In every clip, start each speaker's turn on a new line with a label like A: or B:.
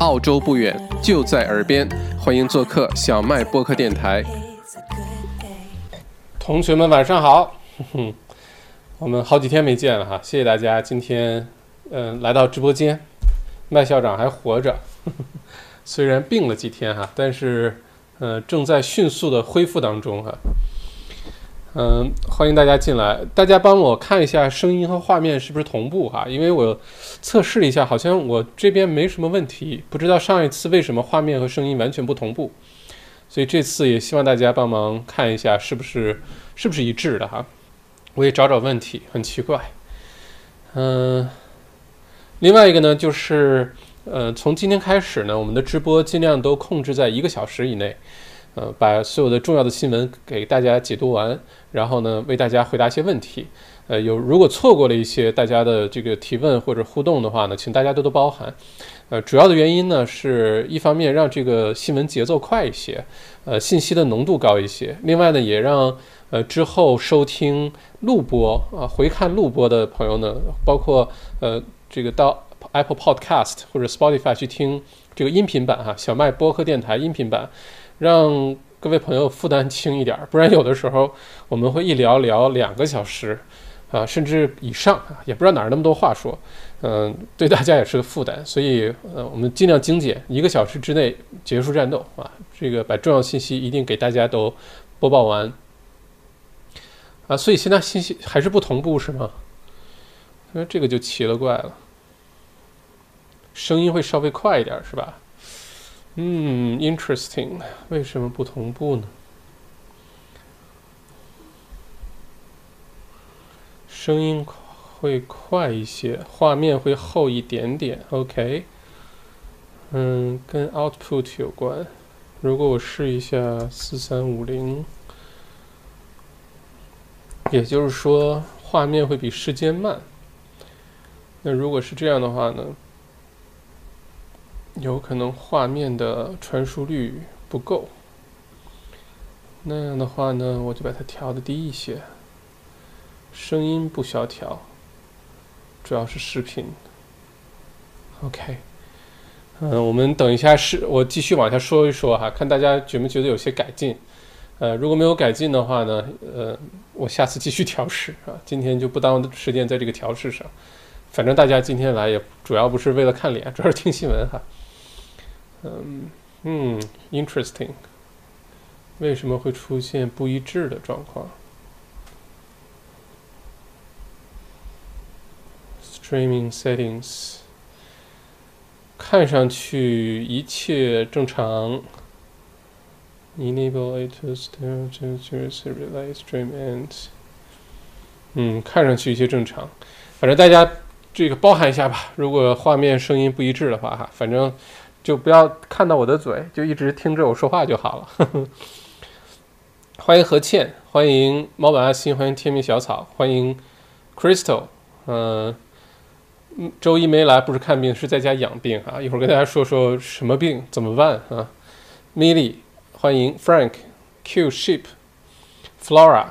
A: 澳洲不远，就在耳边，欢迎做客小麦播客电台。同学们晚上好，我们好几天没见了哈，谢谢大家今天嗯来到直播间。麦校长还活着，虽然病了几天哈，但是呃正在迅速的恢复当中哈。嗯，欢迎大家进来。大家帮我看一下声音和画面是不是同步哈？因为我测试了一下，好像我这边没什么问题。不知道上一次为什么画面和声音完全不同步，所以这次也希望大家帮忙看一下是不是是不是一致的哈。我也找找问题，很奇怪。嗯，另外一个呢，就是呃，从今天开始呢，我们的直播尽量都控制在一个小时以内。呃，把所有的重要的新闻给大家解读完，然后呢，为大家回答一些问题。呃，有如果错过了一些大家的这个提问或者互动的话呢，请大家多多包涵。呃，主要的原因呢，是一方面让这个新闻节奏快一些，呃，信息的浓度高一些。另外呢，也让呃之后收听录播啊、回看录播的朋友呢，包括呃这个到 Apple Podcast 或者 Spotify 去听这个音频版哈，小麦播客电台音频版。让各位朋友负担轻一点，不然有的时候我们会一聊聊两个小时，啊，甚至以上啊，也不知道哪儿那么多话说，嗯，对大家也是个负担，所以呃，我们尽量精简，一个小时之内结束战斗啊，这个把重要信息一定给大家都播报完，啊，所以现在信息还是不同步是吗？那这个就奇了怪了，声音会稍微快一点是吧？嗯，interesting，为什么不同步呢？声音会快一些，画面会厚一点点。OK，嗯，跟 output 有关。如果我试一下四三五零，也就是说画面会比时间慢。那如果是这样的话呢？有可能画面的传输率不够，那样的话呢，我就把它调的低一些。声音不需要调，主要是视频。OK，嗯，我们等一下是，我继续往下说一说哈，看大家觉不觉得有些改进。呃，如果没有改进的话呢，呃，我下次继续调试啊。今天就不耽误时间在这个调试上。反正大家今天来也主要不是为了看脸，主要是听新闻哈。嗯嗯，interesting，为什么会出现不一致的状况？Streaming settings，看上去一切正常。Enable it to still just relay stream and，。嗯，看上去一切正常，反正大家这个包含一下吧。如果画面声音不一致的话，哈，反正。就不要看到我的嘴，就一直听着我说话就好了。欢迎何倩，欢迎猫板阿星，欢迎天命小草，欢迎 Crystal。嗯，周一没来，不是看病，是在家养病啊。一会儿跟大家说说什么病，怎么办啊？Milly，欢迎 Frank，Q Sheep，Flora，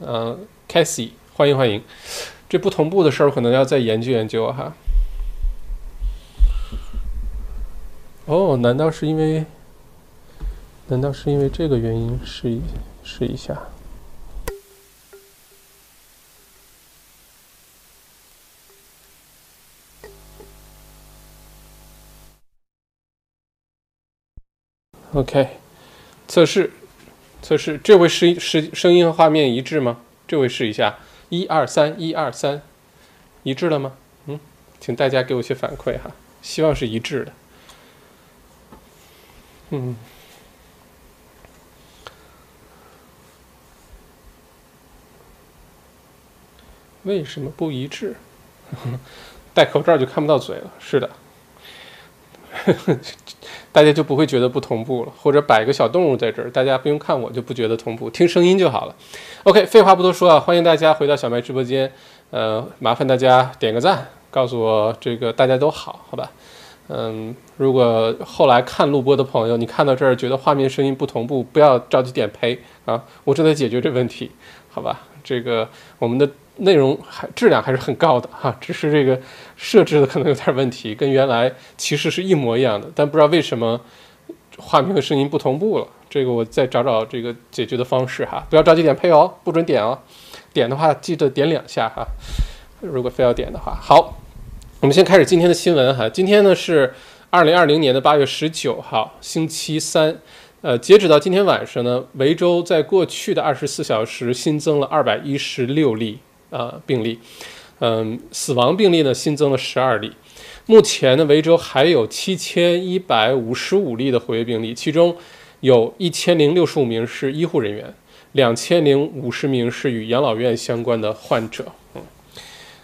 A: 嗯，Cassie，欢迎欢迎。这不同步的事儿，可能要再研究研究哈。哦，难道是因为？难道是因为这个原因？试一试一下。OK，测试，测试，这位是是声音和画面一致吗？这位试一下，一二三，一二三，一致了吗？嗯，请大家给我些反馈哈，希望是一致的。嗯，为什么不一致？戴口罩就看不到嘴了。是的，大家就不会觉得不同步了。或者摆个小动物在这儿，大家不用看我就不觉得同步，听声音就好了。OK，废话不多说啊，欢迎大家回到小麦直播间。呃，麻烦大家点个赞，告诉我这个大家都好，好吧？嗯，如果后来看录播的朋友，你看到这儿觉得画面声音不同步，不要着急点呸啊，我正在解决这问题，好吧？这个我们的内容还质量还是很高的哈，只是这个设置的可能有点问题，跟原来其实是一模一样的，但不知道为什么画面和声音不同步了。这个我再找找这个解决的方式哈，不要着急点配哦，不准点哦，点的话记得点两下哈，如果非要点的话。好，我们先开始今天的新闻哈，今天呢是二零二零年的八月十九号，星期三。呃，截止到今天晚上呢，维州在过去的二十四小时新增了二百一十六例啊病例，嗯，死亡病例呢新增了十二例。目前呢，维州还有七千一百五十五例的活跃病例，其中有一千零六十五名是医护人员，两千零五十名是与养老院相关的患者。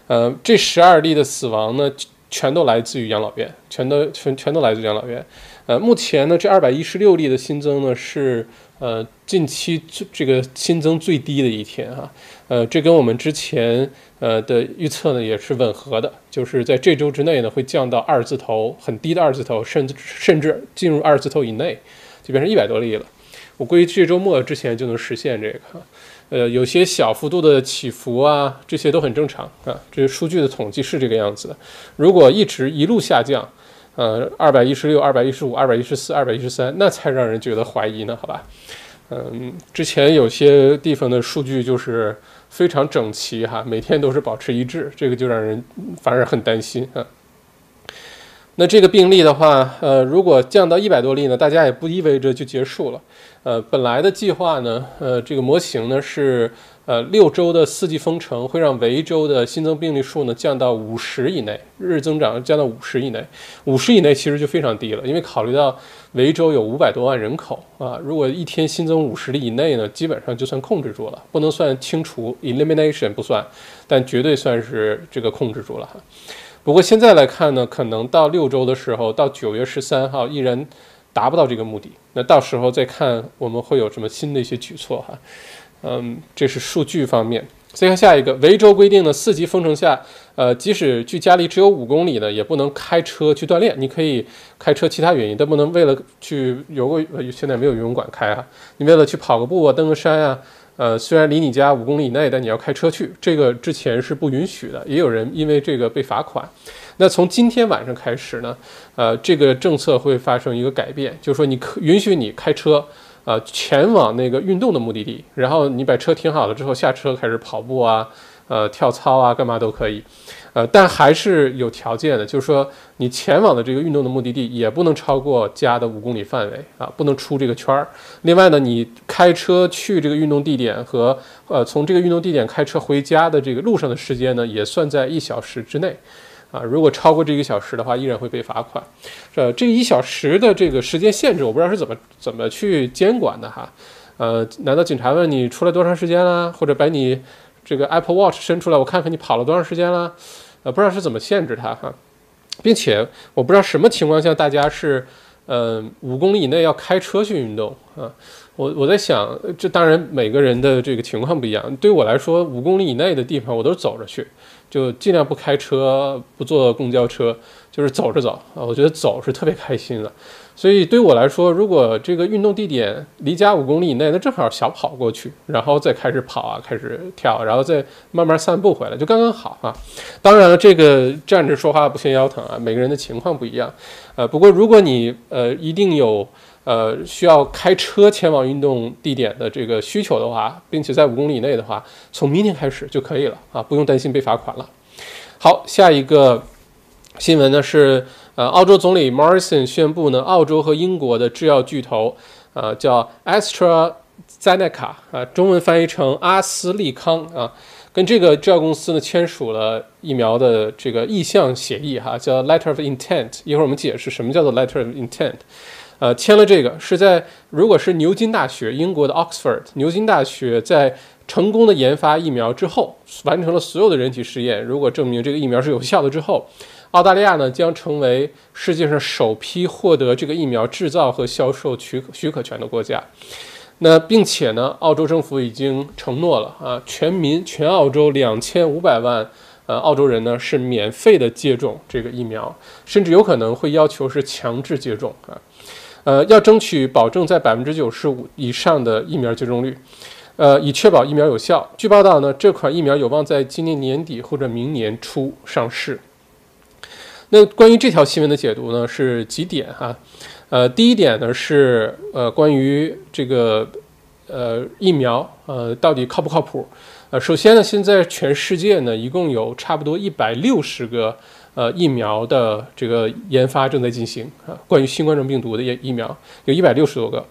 A: 呃，这十二例的死亡呢，全都来自于养老院，全都全全都来自养老院。呃，目前呢，这二百一十六例的新增呢是呃近期最这个新增最低的一天哈，呃，这跟我们之前呃的预测呢也是吻合的，就是在这周之内呢会降到二字头，很低的二字头，甚至甚至进入二字头以内，就变成一百多例了。我估计这周末之前就能实现这个，呃，有些小幅度的起伏啊，这些都很正常啊，这个数据的统计是这个样子的。如果一直一路下降。呃，二百一十六、二百一十五、二百一十四、二百一十三，那才让人觉得怀疑呢，好吧？嗯，之前有些地方的数据就是非常整齐哈，每天都是保持一致，这个就让人反而很担心啊。那这个病例的话，呃，如果降到一百多例呢，大家也不意味着就结束了。呃，本来的计划呢，呃，这个模型呢是。呃，六周的四季封城会让维州的新增病例数呢降到五十以内，日增长降到五十以内。五十以内其实就非常低了，因为考虑到维州有五百多万人口啊，如果一天新增五十例以内呢，基本上就算控制住了，不能算清除 （elimination） 不算，但绝对算是这个控制住了哈。不过现在来看呢，可能到六周的时候，到九月十三号依然达不到这个目的，那到时候再看我们会有什么新的一些举措哈。嗯，这是数据方面。再看下一个，维州规定的四级封城下，呃，即使距家里只有五公里呢，也不能开车去锻炼。你可以开车，其他原因，但不能为了去游个，现在没有游泳馆开啊。你为了去跑个步啊，登个山啊，呃，虽然离你家五公里以内，但你要开车去，这个之前是不允许的。也有人因为这个被罚款。那从今天晚上开始呢，呃，这个政策会发生一个改变，就是说你可允许你开车。呃，前往那个运动的目的地，然后你把车停好了之后下车开始跑步啊，呃，跳操啊，干嘛都可以，呃，但还是有条件的，就是说你前往的这个运动的目的地也不能超过家的五公里范围啊，不能出这个圈儿。另外呢，你开车去这个运动地点和呃从这个运动地点开车回家的这个路上的时间呢，也算在一小时之内。啊，如果超过这一个小时的话，依然会被罚款。呃，这一小时的这个时间限制，我不知道是怎么怎么去监管的哈。呃，难道警察问你出来多长时间啦，或者把你这个 Apple Watch 伸出来，我看看你跑了多长时间了？呃，不知道是怎么限制它哈，并且我不知道什么情况下大家是呃五公里以内要开车去运动啊。我我在想，这当然每个人的这个情况不一样。对我来说，五公里以内的地方我都走着去。就尽量不开车，不坐公交车，就是走着走啊。我觉得走是特别开心的。所以对我来说，如果这个运动地点离家五公里以内，那正好小跑过去，然后再开始跑啊，开始跳，然后再慢慢散步回来，就刚刚好啊。当然了，这个站着说话不嫌腰疼啊，每个人的情况不一样。呃，不过如果你呃一定有。呃，需要开车前往运动地点的这个需求的话，并且在五公里以内的话，从明天开始就可以了啊，不用担心被罚款了。好，下一个新闻呢是，呃，澳洲总理 Morrison 宣布呢，澳洲和英国的制药巨头，呃，叫 AstraZeneca 啊，中文翻译成阿斯利康啊，跟这个制药公司呢签署了疫苗的这个意向协议哈，叫 Letter of Intent。一会儿我们解释什么叫做 Letter of Intent。呃，签了这个是在如果是牛津大学，英国的 Oxford 牛津大学在成功的研发疫苗之后，完成了所有的人体试验，如果证明这个疫苗是有效的之后，澳大利亚呢将成为世界上首批获得这个疫苗制造和销售许可许可权的国家。那并且呢，澳洲政府已经承诺了啊，全民全澳洲两千五百万呃澳洲人呢是免费的接种这个疫苗，甚至有可能会要求是强制接种啊。呃，要争取保证在百分之九十五以上的疫苗接种率，呃，以确保疫苗有效。据报道呢，这款疫苗有望在今年年底或者明年初上市。那关于这条新闻的解读呢，是几点哈？呃，第一点呢是呃关于这个呃疫苗呃到底靠不靠谱？呃，首先呢，现在全世界呢一共有差不多一百六十个呃疫苗的这个研发正在进行啊，关于新冠状病毒的疫疫苗有一百六十多个。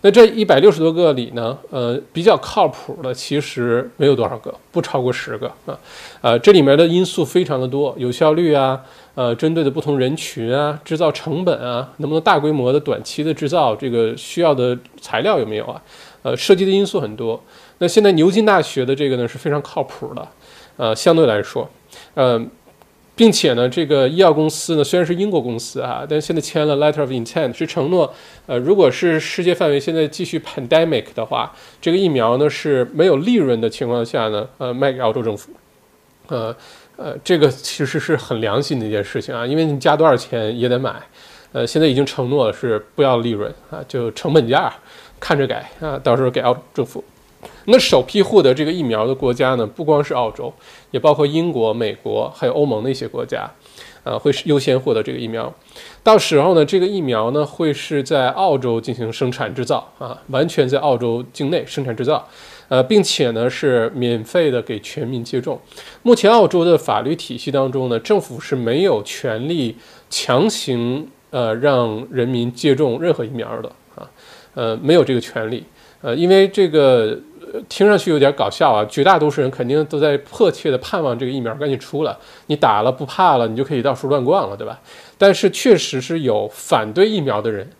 A: 那这一百六十多个里呢，呃，比较靠谱的其实没有多少个，不超过十个啊。呃，这里面的因素非常的多，有效率啊。呃，针对的不同人群啊，制造成本啊，能不能大规模的短期的制造？这个需要的材料有没有啊？呃，涉及的因素很多。那现在牛津大学的这个呢是非常靠谱的，呃，相对来说，呃，并且呢，这个医药公司呢虽然是英国公司啊，但现在签了 letter of intent，是承诺，呃，如果是世界范围现在继续 pandemic 的话，这个疫苗呢是没有利润的情况下呢，呃，卖给澳洲政府，呃。呃，这个其实是很良心的一件事情啊，因为你加多少钱也得买。呃，现在已经承诺了是不要利润啊，就成本价看着改啊，到时候给澳政府。那首批获得这个疫苗的国家呢，不光是澳洲，也包括英国、美国，还有欧盟的一些国家，呃，会优先获得这个疫苗。到时候呢，这个疫苗呢会是在澳洲进行生产制造啊，完全在澳洲境内生产制造。呃，并且呢是免费的给全民接种。目前澳洲的法律体系当中呢，政府是没有权利强行呃让人民接种任何疫苗的啊，呃没有这个权利。呃，因为这个听上去有点搞笑啊，绝大多数人肯定都在迫切的盼望这个疫苗赶紧出来，你打了不怕了，你就可以到处乱逛了，对吧？但是确实是有反对疫苗的人。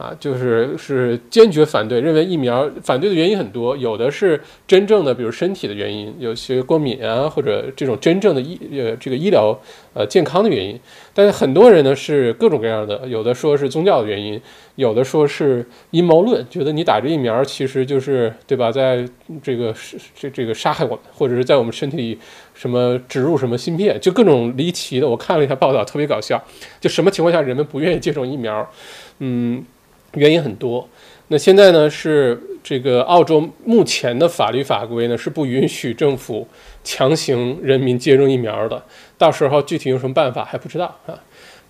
A: 啊，就是是坚决反对，认为疫苗反对的原因很多，有的是真正的，比如身体的原因，有些过敏啊，或者这种真正的医呃这个医疗呃健康的原因。但是很多人呢是各种各样的，有的说是宗教的原因，有的说是阴谋论，觉得你打这疫苗其实就是对吧，在这个是这这个杀害我们，或者是在我们身体里什么植入什么芯片，就各种离奇的。我看了一下报道，特别搞笑，就什么情况下人们不愿意接种疫苗？嗯。原因很多，那现在呢是这个澳洲目前的法律法规呢是不允许政府强行人民接种疫苗的，到时候具体用什么办法还不知道啊。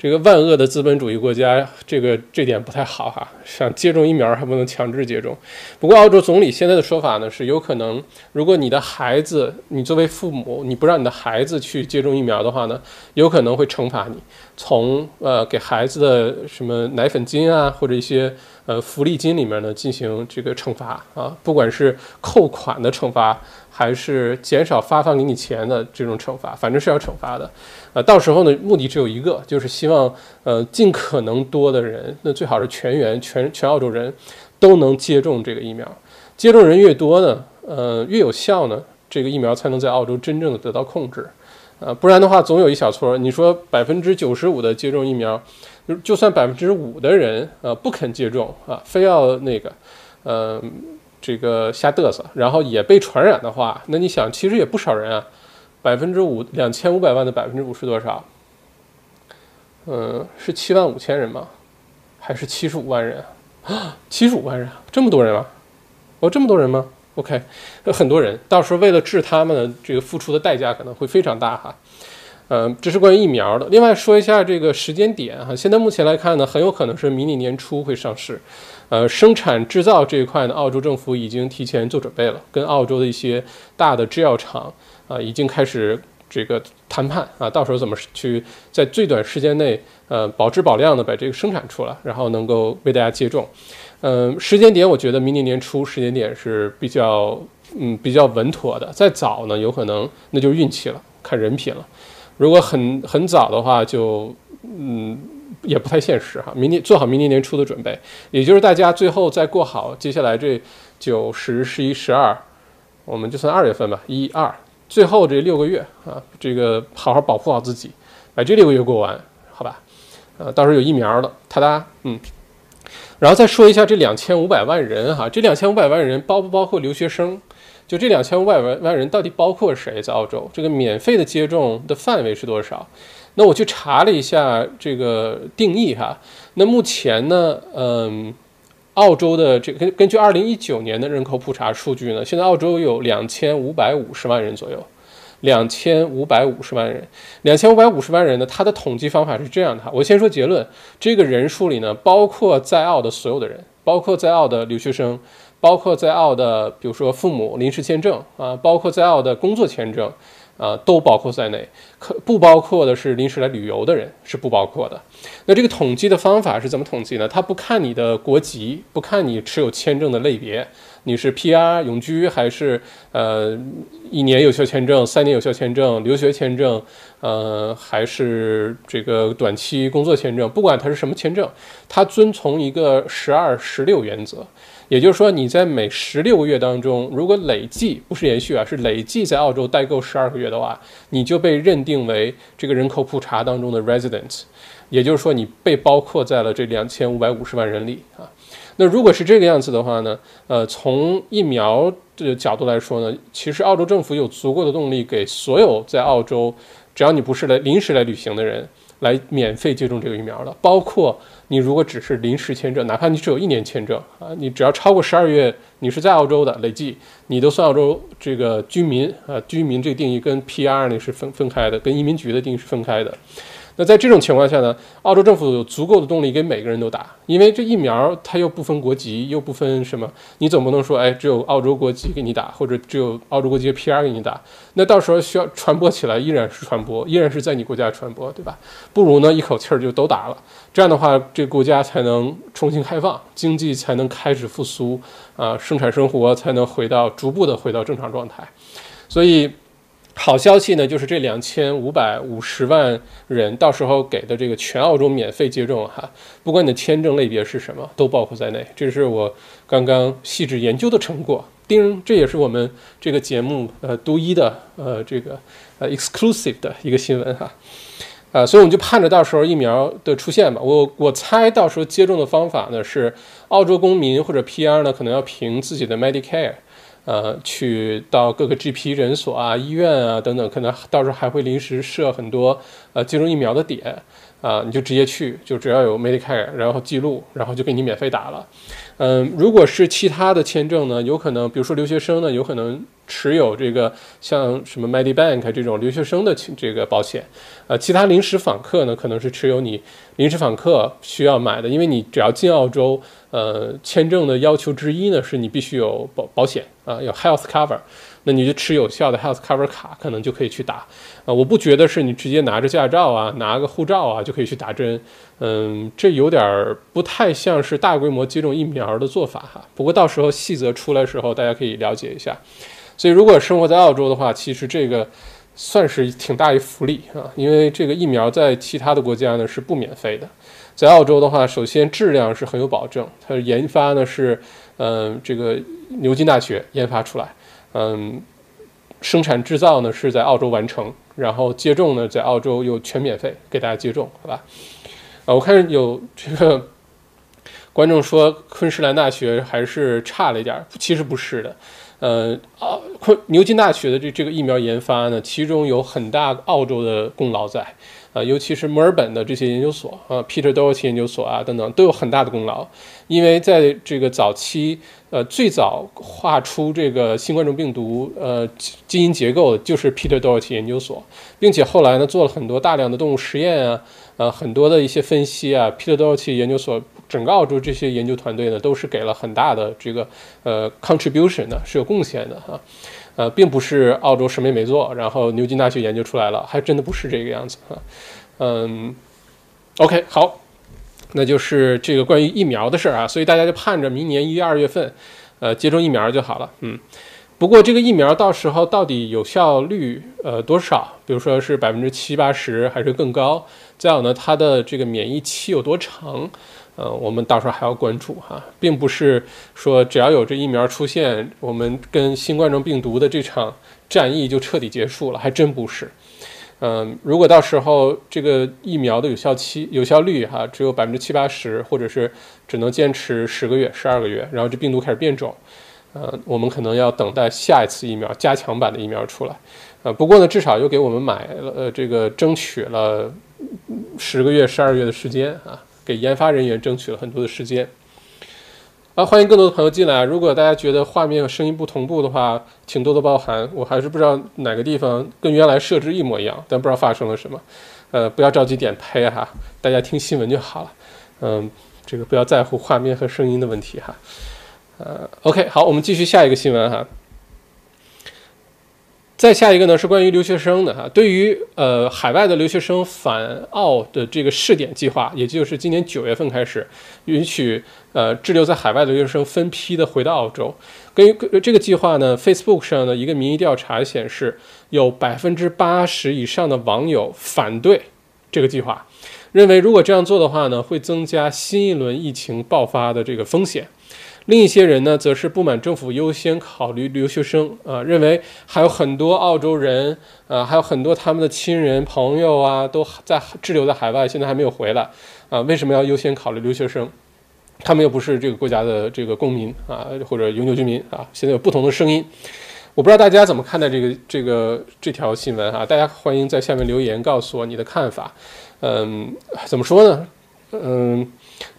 A: 这个万恶的资本主义国家，这个这点不太好哈。想接种疫苗还不能强制接种。不过澳洲总理现在的说法呢是，有可能如果你的孩子，你作为父母，你不让你的孩子去接种疫苗的话呢，有可能会惩罚你，从呃给孩子的什么奶粉金啊，或者一些呃福利金里面呢进行这个惩罚啊，不管是扣款的惩罚。还是减少发放给你钱的这种惩罚，反正是要惩罚的，呃，到时候呢，目的只有一个，就是希望呃尽可能多的人，那最好是全员全全澳洲人都能接种这个疫苗，接种人越多呢，呃越有效呢，这个疫苗才能在澳洲真正的得到控制，啊，不然的话总有一小撮，你说百分之九十五的接种疫苗，就算百分之五的人呃不肯接种啊，非要那个，呃。这个瞎嘚瑟，然后也被传染的话，那你想，其实也不少人啊，百分之五，两千五百万的百分之五是多少？嗯，是七万五千人吗？还是七十五万人啊？七十五万人，这么多人啊？哦，这么多人吗？OK，很多人，到时候为了治他们的这个付出的代价可能会非常大哈。嗯，这是关于疫苗的。另外说一下这个时间点哈，现在目前来看呢，很有可能是明年年初会上市。呃，生产制造这一块呢，澳洲政府已经提前做准备了，跟澳洲的一些大的制药厂啊，已经开始这个谈判啊，到时候怎么去在最短时间内，呃，保质保量的把这个生产出来，然后能够为大家接种。嗯，时间点我觉得明年年初时间点是比较嗯比较稳妥的，再早呢有可能那就是运气了，看人品了。如果很很早的话，就嗯。也不太现实哈，明年做好明年年初的准备，也就是大家最后再过好接下来这九十、十一、十二，我们就算二月份吧，一二，最后这六个月啊，这个好好保护好自己，把这六个月过完，好吧？呃，到时候有疫苗了，哒哒，嗯，然后再说一下这两千五百万人哈，这两千五百万人包不包括留学生？就这两千五百万万人到底包括谁？在澳洲这个免费的接种的范围是多少？那我去查了一下这个定义哈，那目前呢，嗯，澳洲的这根根据二零一九年的人口普查数据呢，现在澳洲有两千五百五十万人左右，两千五百五十万人，两千五百五十万人呢，它的统计方法是这样的哈。我先说结论，这个人数里呢，包括在澳的所有的人，包括在澳的留学生，包括在澳的比如说父母临时签证啊，包括在澳的工作签证。啊，都包括在内，可不包括的是临时来旅游的人是不包括的。那这个统计的方法是怎么统计呢？他不看你的国籍，不看你持有签证的类别，你是 PR 永居还是呃一年有效签证、三年有效签证、留学签证，呃还是这个短期工作签证，不管它是什么签证，它遵从一个十二十六原则。也就是说，你在每十六个月当中，如果累计不是延续啊，是累计在澳洲待够十二个月的话，你就被认定为这个人口普查当中的 resident，也就是说，你被包括在了这两千五百五十万人里啊。那如果是这个样子的话呢，呃，从疫苗的角度来说呢，其实澳洲政府有足够的动力给所有在澳洲，只要你不是来临时来旅行的人。来免费接种这个疫苗的，包括你如果只是临时签证，哪怕你只有一年签证啊，你只要超过十二月，你是在澳洲的累计，你都算澳洲这个居民啊。居民这个定义跟 PR 呢是分分开的，跟移民局的定义是分开的。那在这种情况下呢，澳洲政府有足够的动力给每个人都打，因为这疫苗它又不分国籍，又不分什么，你总不能说，哎，只有澳洲国籍给你打，或者只有澳洲国籍 PR 给你打，那到时候需要传播起来依然是传播，依然是在你国家传播，对吧？不如呢一口气儿就都打了，这样的话，这国家才能重新开放，经济才能开始复苏，啊，生产生活才能回到逐步的回到正常状态，所以。好消息呢，就是这两千五百五十万人到时候给的这个全澳洲免费接种哈，不管你的签证类别是什么，都包括在内。这是我刚刚细致研究的成果。丁，这也是我们这个节目呃独一的呃这个呃 exclusive 的一个新闻哈。啊，所以我们就盼着到时候疫苗的出现吧。我我猜到时候接种的方法呢是澳洲公民或者 PR 呢可能要凭自己的 Medicare。呃，去到各个 GP 诊所啊、医院啊等等，可能到时候还会临时设很多呃接种疫苗的点啊，你就直接去，就只要有 Medicare，然后记录，然后就给你免费打了。嗯，如果是其他的签证呢，有可能，比如说留学生呢，有可能持有这个像什么 Medibank 这种留学生的这个保险。呃，其他临时访客呢，可能是持有你临时访客需要买的，因为你只要进澳洲，呃，签证的要求之一呢，是你必须有保保险啊，有 health cover。那你就持有效的 health cover 卡，可能就可以去打。啊，我不觉得是你直接拿着驾照啊，拿个护照啊就可以去打针。嗯，这有点不太像是大规模接种疫苗的做法哈。不过到时候细则出来时候，大家可以了解一下。所以如果生活在澳洲的话，其实这个算是挺大一福利啊，因为这个疫苗在其他的国家呢是不免费的，在澳洲的话，首先质量是很有保证，它的研发呢是嗯这个牛津大学研发出来。嗯，生产制造呢是在澳洲完成，然后接种呢在澳洲又全免费给大家接种，好吧？啊，我看有这个观众说昆士兰大学还是差了一点，其实不是的。呃，澳昆牛津大学的这这个疫苗研发呢，其中有很大澳洲的功劳在。啊，尤其是墨尔本的这些研究所啊，Peter Doherty 研究所啊等等，都有很大的功劳，因为在这个早期，呃，最早画出这个新冠状病毒呃基因结构就是 Peter Doherty 研究所，并且后来呢做了很多大量的动物实验啊，呃，很多的一些分析啊，Peter Doherty 研究所整个澳洲这些研究团队呢都是给了很大的这个呃 contribution 的，是有贡献的哈。呃，并不是澳洲什么也没做，然后牛津大学研究出来了，还真的不是这个样子啊。嗯，OK，好，那就是这个关于疫苗的事儿啊，所以大家就盼着明年一月、二月份，呃，接种疫苗就好了。嗯，不过这个疫苗到时候到底有效率呃多少？比如说是百分之七八十还是更高？再有呢，它的这个免疫期有多长？呃，我们到时候还要关注哈，并不是说只要有这疫苗出现，我们跟新冠状病毒的这场战役就彻底结束了，还真不是。嗯，如果到时候这个疫苗的有效期、有效率哈只有百分之七八十，或者是只能坚持十个月、十二个月，然后这病毒开始变种，呃，我们可能要等待下一次疫苗加强版的疫苗出来。呃，不过呢，至少又给我们买了呃这个争取了十个月、十二月的时间啊。给研发人员争取了很多的时间。啊，欢迎更多的朋友进来。如果大家觉得画面和声音不同步的话，请多多包涵。我还是不知道哪个地方跟原来设置一模一样，但不知道发生了什么。呃，不要着急点拍哈，大家听新闻就好了。嗯，这个不要在乎画面和声音的问题哈。呃，OK，好，我们继续下一个新闻哈。再下一个呢是关于留学生的哈，对于呃海外的留学生返澳的这个试点计划，也就是今年九月份开始允许呃滞留在海外的留学生分批的回到澳洲。根据这个计划呢，Facebook 上的一个民意调查显示，有百分之八十以上的网友反对这个计划，认为如果这样做的话呢，会增加新一轮疫情爆发的这个风险。另一些人呢，则是不满政府优先考虑留学生啊，认为还有很多澳洲人啊，还有很多他们的亲人朋友啊，都在滞留在海外，现在还没有回来啊，为什么要优先考虑留学生？他们又不是这个国家的这个公民啊，或者永久居民啊。现在有不同的声音，我不知道大家怎么看待这个这个这条新闻啊？大家欢迎在下面留言告诉我你的看法。嗯，怎么说呢？嗯。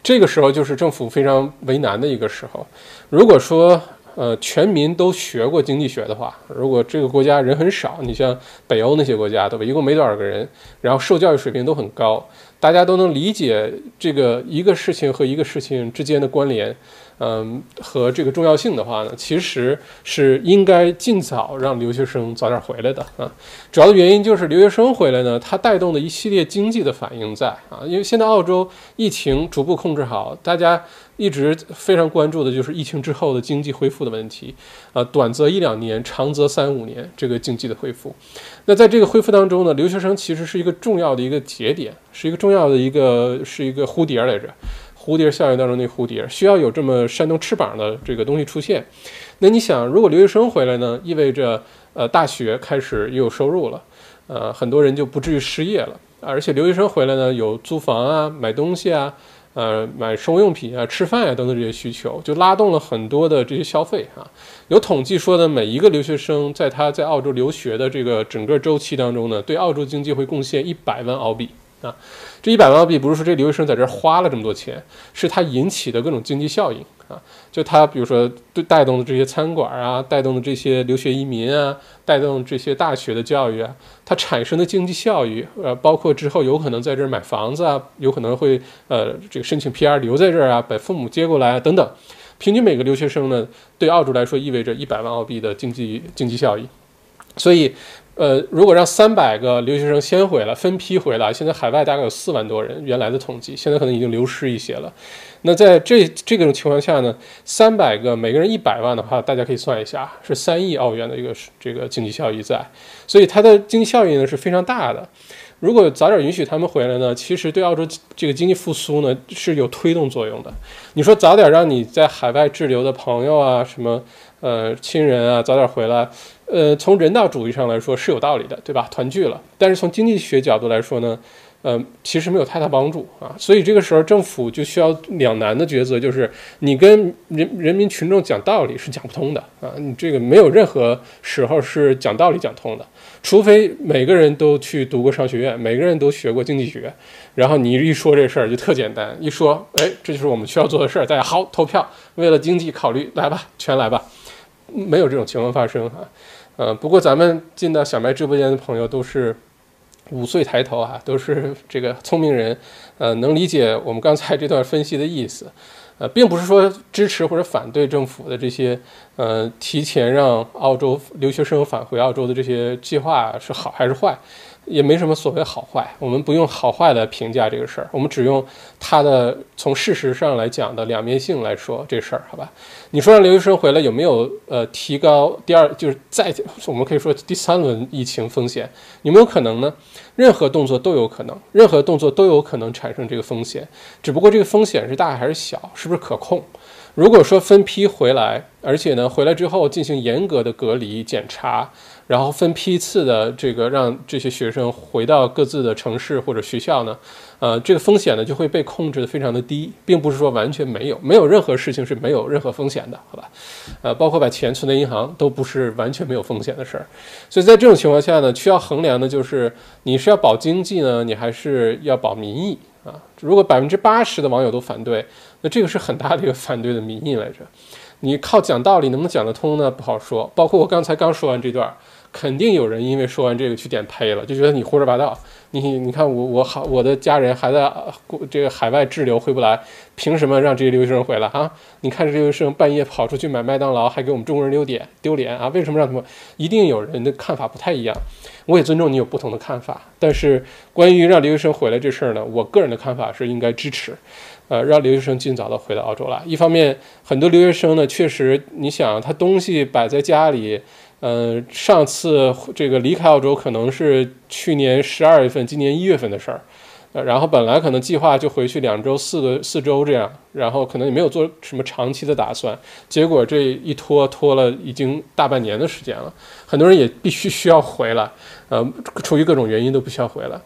A: 这个时候就是政府非常为难的一个时候。如果说，呃，全民都学过经济学的话，如果这个国家人很少，你像北欧那些国家，对吧？一共没多少个人，然后受教育水平都很高，大家都能理解这个一个事情和一个事情之间的关联。嗯，和这个重要性的话呢，其实是应该尽早让留学生早点回来的啊。主要的原因就是留学生回来呢，它带动的一系列经济的反应在啊。因为现在澳洲疫情逐步控制好，大家一直非常关注的就是疫情之后的经济恢复的问题啊。短则一两年，长则三五年，这个经济的恢复。那在这个恢复当中呢，留学生其实是一个重要的一个节点，是一个重要的一个是一个蝴蝶来着。蝴蝶效应当中那蝴蝶需要有这么扇动翅膀的这个东西出现，那你想，如果留学生回来呢，意味着呃大学开始也有收入了，呃很多人就不至于失业了，而且留学生回来呢，有租房啊、买东西啊、呃买生活用品啊、吃饭啊等等这些需求，就拉动了很多的这些消费啊。有统计说呢，每一个留学生在他在澳洲留学的这个整个周期当中呢，对澳洲经济会贡献一百万澳币。啊，这一百万澳币不是说这留学生在这儿花了这么多钱，是他引起的各种经济效应啊。就他比如说对带动的这些餐馆啊，带动的这些留学移民啊，带动这些大学的教育啊，它产生的经济效益，呃，包括之后有可能在这儿买房子啊，有可能会呃这个申请 PR 留在这儿啊，把父母接过来啊等等。平均每个留学生呢，对澳洲来说意味着一百万澳币的经济经济效益，所以。呃，如果让三百个留学生先回来，分批回来，现在海外大概有四万多人，原来的统计，现在可能已经流失一些了。那在这这种情况下呢，三百个每个人一百万的话，大家可以算一下，是三亿澳元的一个这个经济效益在，所以它的经济效益呢是非常大的。如果早点允许他们回来呢，其实对澳洲这个经济复苏呢是有推动作用的。你说早点让你在海外滞留的朋友啊，什么呃亲人啊早点回来。呃，从人道主义上来说是有道理的，对吧？团聚了，但是从经济学角度来说呢，呃，其实没有太大帮助啊。所以这个时候政府就需要两难的抉择，就是你跟人人民群众讲道理是讲不通的啊，你这个没有任何时候是讲道理讲通的，除非每个人都去读过商学院，每个人都学过经济学，然后你一说这事儿就特简单，一说，哎，这就是我们需要做的事儿，大家好投票，为了经济考虑，来吧，全来吧，没有这种情况发生啊。呃，不过咱们进到小麦直播间的朋友都是五岁抬头啊，都是这个聪明人，呃，能理解我们刚才这段分析的意思，呃，并不是说支持或者反对政府的这些，呃，提前让澳洲留学生返回澳洲的这些计划是好还是坏。也没什么所谓好坏，我们不用好坏来评价这个事儿，我们只用它的从事实上来讲的两面性来说这事儿，好吧？你说让留学生回来有没有呃提高第二就是再我们可以说第三轮疫情风险有没有可能呢？任何动作都有可能，任何动作都有可能产生这个风险，只不过这个风险是大还是小，是不是可控？如果说分批回来，而且呢回来之后进行严格的隔离检查。然后分批次的这个让这些学生回到各自的城市或者学校呢，呃，这个风险呢就会被控制的非常的低，并不是说完全没有，没有任何事情是没有任何风险的，好吧？呃，包括把钱存在银行都不是完全没有风险的事儿，所以在这种情况下呢，需要衡量的就是你是要保经济呢，你还是要保民意啊。如果百分之八十的网友都反对，那这个是很大的一个反对的民意来着。你靠讲道理能不能讲得通呢？不好说。包括我刚才刚说完这段，肯定有人因为说完这个去点呸了，就觉得你胡说八道。你你看我我好我的家人还在这个海外滞留回不来，凭什么让这些留学生回来啊？你看这留学生半夜跑出去买麦当劳，还给我们中国人丢脸丢脸啊？为什么让他们？一定有人的看法不太一样，我也尊重你有不同的看法。但是关于让留学生回来这事儿呢，我个人的看法是应该支持，呃，让留学生尽早的回到澳洲来。一方面，很多留学生呢，确实你想他东西摆在家里。嗯，上次这个离开澳洲可能是去年十二月份，今年一月份的事儿，呃，然后本来可能计划就回去两周、四个四周这样，然后可能也没有做什么长期的打算，结果这一拖拖了已经大半年的时间了，很多人也必须需要回来，呃，出于各种原因都必须要回来，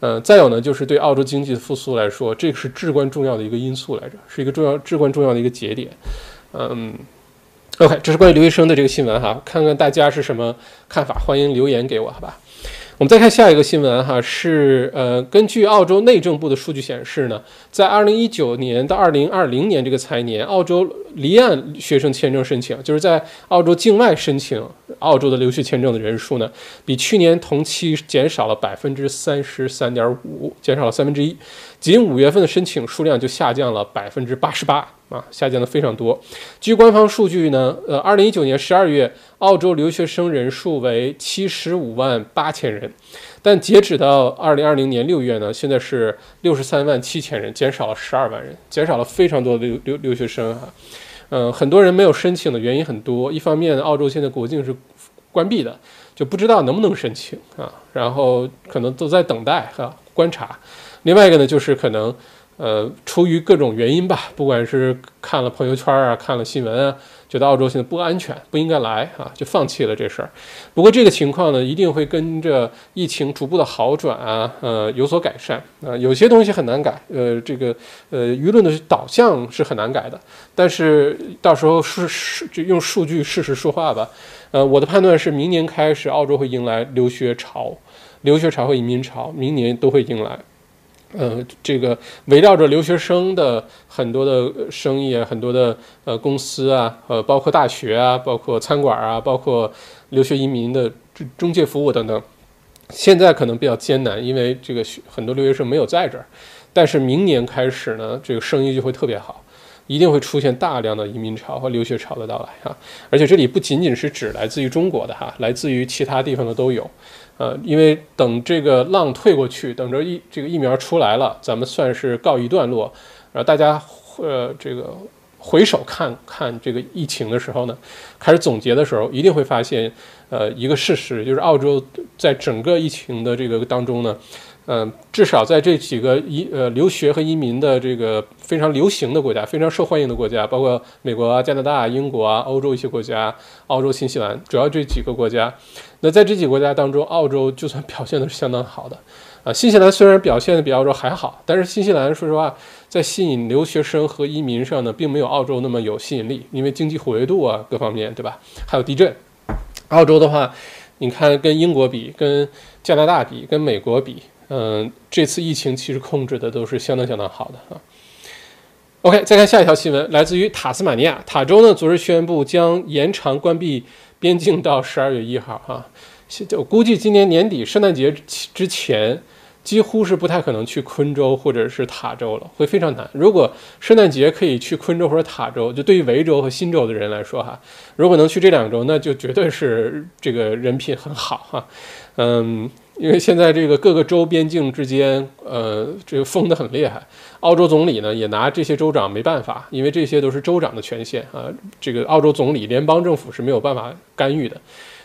A: 嗯，再有呢，就是对澳洲经济复苏来说，这个是至关重要的一个因素来着，是一个重要、至关重要的一个节点，嗯。OK，这是关于留学生的这个新闻哈，看看大家是什么看法，欢迎留言给我，好吧？我们再看下一个新闻哈，是呃，根据澳洲内政部的数据显示呢，在二零一九年到二零二零年这个财年，澳洲离岸学生签证申请，就是在澳洲境外申请澳洲的留学签证的人数呢，比去年同期减少了百分之三十三点五，减少了三分之一，仅五月份的申请数量就下降了百分之八十八。啊，下降的非常多。据官方数据呢，呃，二零一九年十二月，澳洲留学生人数为七十五万八千人，但截止到二零二零年六月呢，现在是六十三万七千人，减少了十二万人，减少了非常多的留留留学生哈。嗯，很多人没有申请的原因很多，一方面澳洲现在国境是关闭的，就不知道能不能申请啊，然后可能都在等待哈观察。另外一个呢，就是可能。呃，出于各种原因吧，不管是看了朋友圈啊，看了新闻啊，觉得澳洲现在不安全，不应该来啊，就放弃了这事儿。不过这个情况呢，一定会跟着疫情逐步的好转啊，呃，有所改善啊。有些东西很难改，呃，这个呃舆论的导向是很难改的。但是到时候是是就用数据事实说话吧。呃，我的判断是明年开始，澳洲会迎来留学潮，留学潮和移民潮，明年都会迎来。呃，这个围绕着留学生的很多的生意啊，很多的呃公司啊，呃，包括大学啊，包括餐馆啊，包括留学移民的中介服务等等，现在可能比较艰难，因为这个很多留学生没有在这儿。但是明年开始呢，这个生意就会特别好，一定会出现大量的移民潮和留学潮的到来哈。而且这里不仅仅是指来自于中国的哈，来自于其他地方的都有。呃，因为等这个浪退过去，等着疫这个疫苗出来了，咱们算是告一段落。然后大家呃这个回首看看这个疫情的时候呢，开始总结的时候，一定会发现呃一个事实，就是澳洲在整个疫情的这个当中呢。嗯，至少在这几个移呃留学和移民的这个非常流行的国家、非常受欢迎的国家，包括美国啊、加拿大、英国啊、欧洲一些国家、澳洲、新西兰，主要这几个国家。那在这几个国家当中，澳洲就算表现的是相当好的啊。新西兰虽然表现的比澳洲还好，但是新西兰说实话，在吸引留学生和移民上呢，并没有澳洲那么有吸引力，因为经济活跃度啊各方面，对吧？还有地震。澳洲的话，你看跟英国比、跟加拿大比、跟美国比。嗯，这次疫情其实控制的都是相当相当好的啊。OK，再看下一条新闻，来自于塔斯马尼亚塔州呢，昨日宣布将延长关闭边境到十二月一号哈。我估计今年年底圣诞节之前。几乎是不太可能去昆州或者是塔州了，会非常难。如果圣诞节可以去昆州或者塔州，就对于维州和新州的人来说哈，如果能去这两州，那就绝对是这个人品很好哈。嗯，因为现在这个各个州边境之间，呃，这个封得很厉害。澳洲总理呢也拿这些州长没办法，因为这些都是州长的权限啊。这个澳洲总理、联邦政府是没有办法干预的。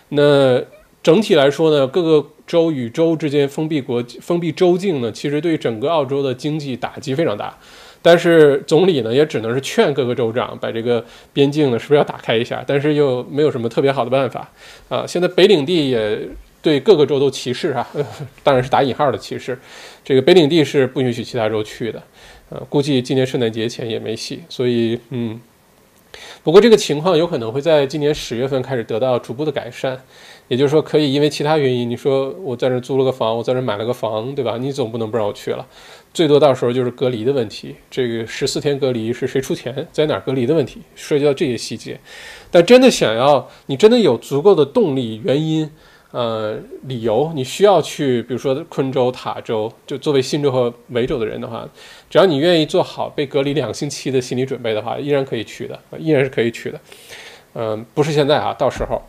A: 那整体来说呢，各个。州与州之间封闭国封闭州境呢，其实对整个澳洲的经济打击非常大。但是总理呢，也只能是劝各个州长把这个边境呢，是不是要打开一下？但是又没有什么特别好的办法啊。现在北领地也对各个州都歧视啊，当然是打引号的歧视。这个北领地是不允许其他州去的，呃，估计今年圣诞节前也没戏。所以，嗯。不过这个情况有可能会在今年十月份开始得到逐步的改善，也就是说可以因为其他原因，你说我在这租了个房，我在这买了个房，对吧？你总不能不让我去了。最多到时候就是隔离的问题，这个十四天隔离是谁出钱，在哪儿隔离的问题，涉及到这些细节。但真的想要，你真的有足够的动力、原因、呃理由，你需要去，比如说昆州、塔州，就作为新州和维州的人的话，只要你愿意做好被隔离两星期的心理准备的话，依然可以去的，依然是可以去的。嗯，不是现在啊，到时候。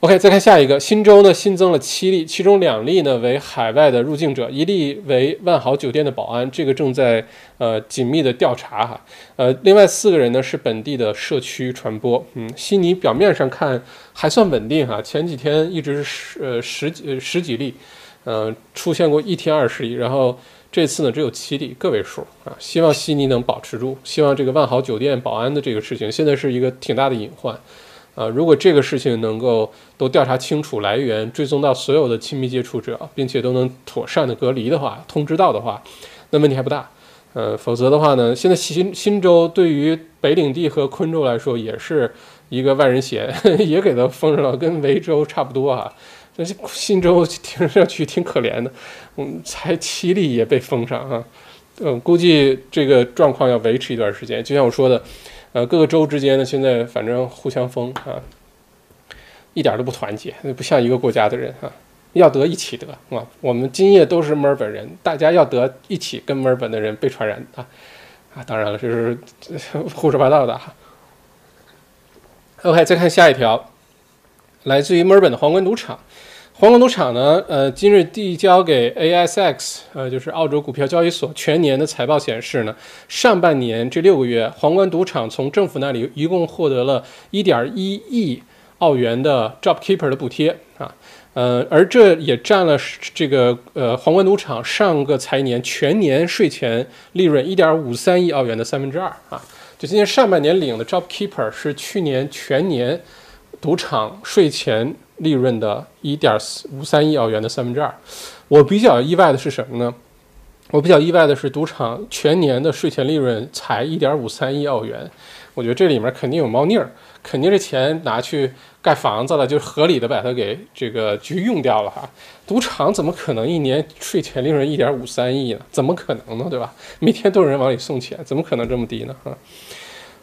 A: OK，再看下一个，新州呢新增了七例，其中两例呢为海外的入境者，一例为万豪酒店的保安，这个正在呃紧密的调查哈。呃，另外四个人呢是本地的社区传播。嗯，悉尼表面上看还算稳定哈，前几天一直是十呃十几十几例，呃出现过一天二十例，然后这次呢只有七例，个位数啊。希望悉尼能保持住，希望这个万豪酒店保安的这个事情现在是一个挺大的隐患。啊，如果这个事情能够都调查清楚来源，追踪到所有的亲密接触者，并且都能妥善的隔离的话，通知到的话，那问题还不大。呃，否则的话呢，现在新新州对于北领地和昆州来说也是一个万人嫌，也给它封上了，跟维州差不多啊。但是新州听上去挺可怜的，嗯，才七例也被封上啊。嗯，估计这个状况要维持一段时间。就像我说的。呃，各个州之间呢，现在反正互相封啊，一点都不团结，不像一个国家的人啊。要得一起得啊，我们今夜都是墨尔本人，大家要得一起跟墨尔本的人被传染啊啊！当然了，这是 胡说八道的哈。OK，再看下一条，来自于墨尔本的皇冠赌场。皇冠赌场呢，呃，今日递交给 ASX，呃，就是澳洲股票交易所全年的财报显示呢，上半年这六个月，皇冠赌场从政府那里一共获得了1.1亿澳元的 JobKeeper 的补贴啊，呃，而这也占了这个呃皇冠赌场上个财年全年税前利润1.53亿澳元的三分之二啊，就今年上半年领的 JobKeeper 是去年全年赌场税前。利润的一点四五三亿澳元的三分之二，我比较意外的是什么呢？我比较意外的是，赌场全年的税前利润才一点五三亿澳元，我觉得这里面肯定有猫腻儿，肯定是钱拿去盖房子了，就合理的把它给这个去用掉了哈。赌场怎么可能一年税前利润一点五三亿呢？怎么可能呢？对吧？每天都有人往里送钱，怎么可能这么低呢？哈。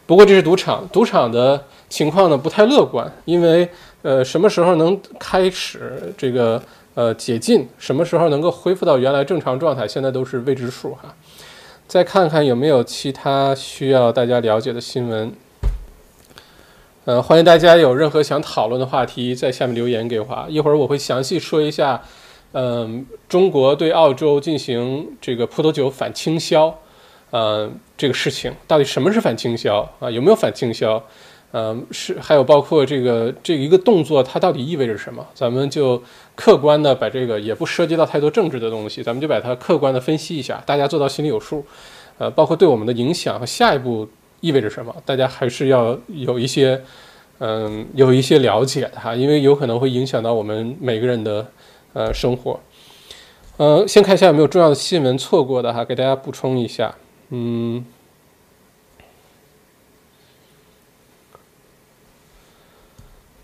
A: 不过这是赌场，赌场的情况呢不太乐观，因为。呃，什么时候能开始这个呃解禁？什么时候能够恢复到原来正常状态？现在都是未知数哈。再看看有没有其他需要大家了解的新闻。呃，欢迎大家有任何想讨论的话题在下面留言给我，一会儿我会详细说一下。嗯，中国对澳洲进行这个葡萄酒反倾销，呃，这个事情到底什么是反倾销啊？有没有反倾销？嗯，是还有包括这个这一个动作，它到底意味着什么？咱们就客观的把这个也不涉及到太多政治的东西，咱们就把它客观的分析一下，大家做到心里有数。呃，包括对我们的影响和下一步意味着什么，大家还是要有一些嗯有一些了解的哈，因为有可能会影响到我们每个人的呃生活。嗯，先看一下有没有重要的新闻错过的哈，给大家补充一下。嗯。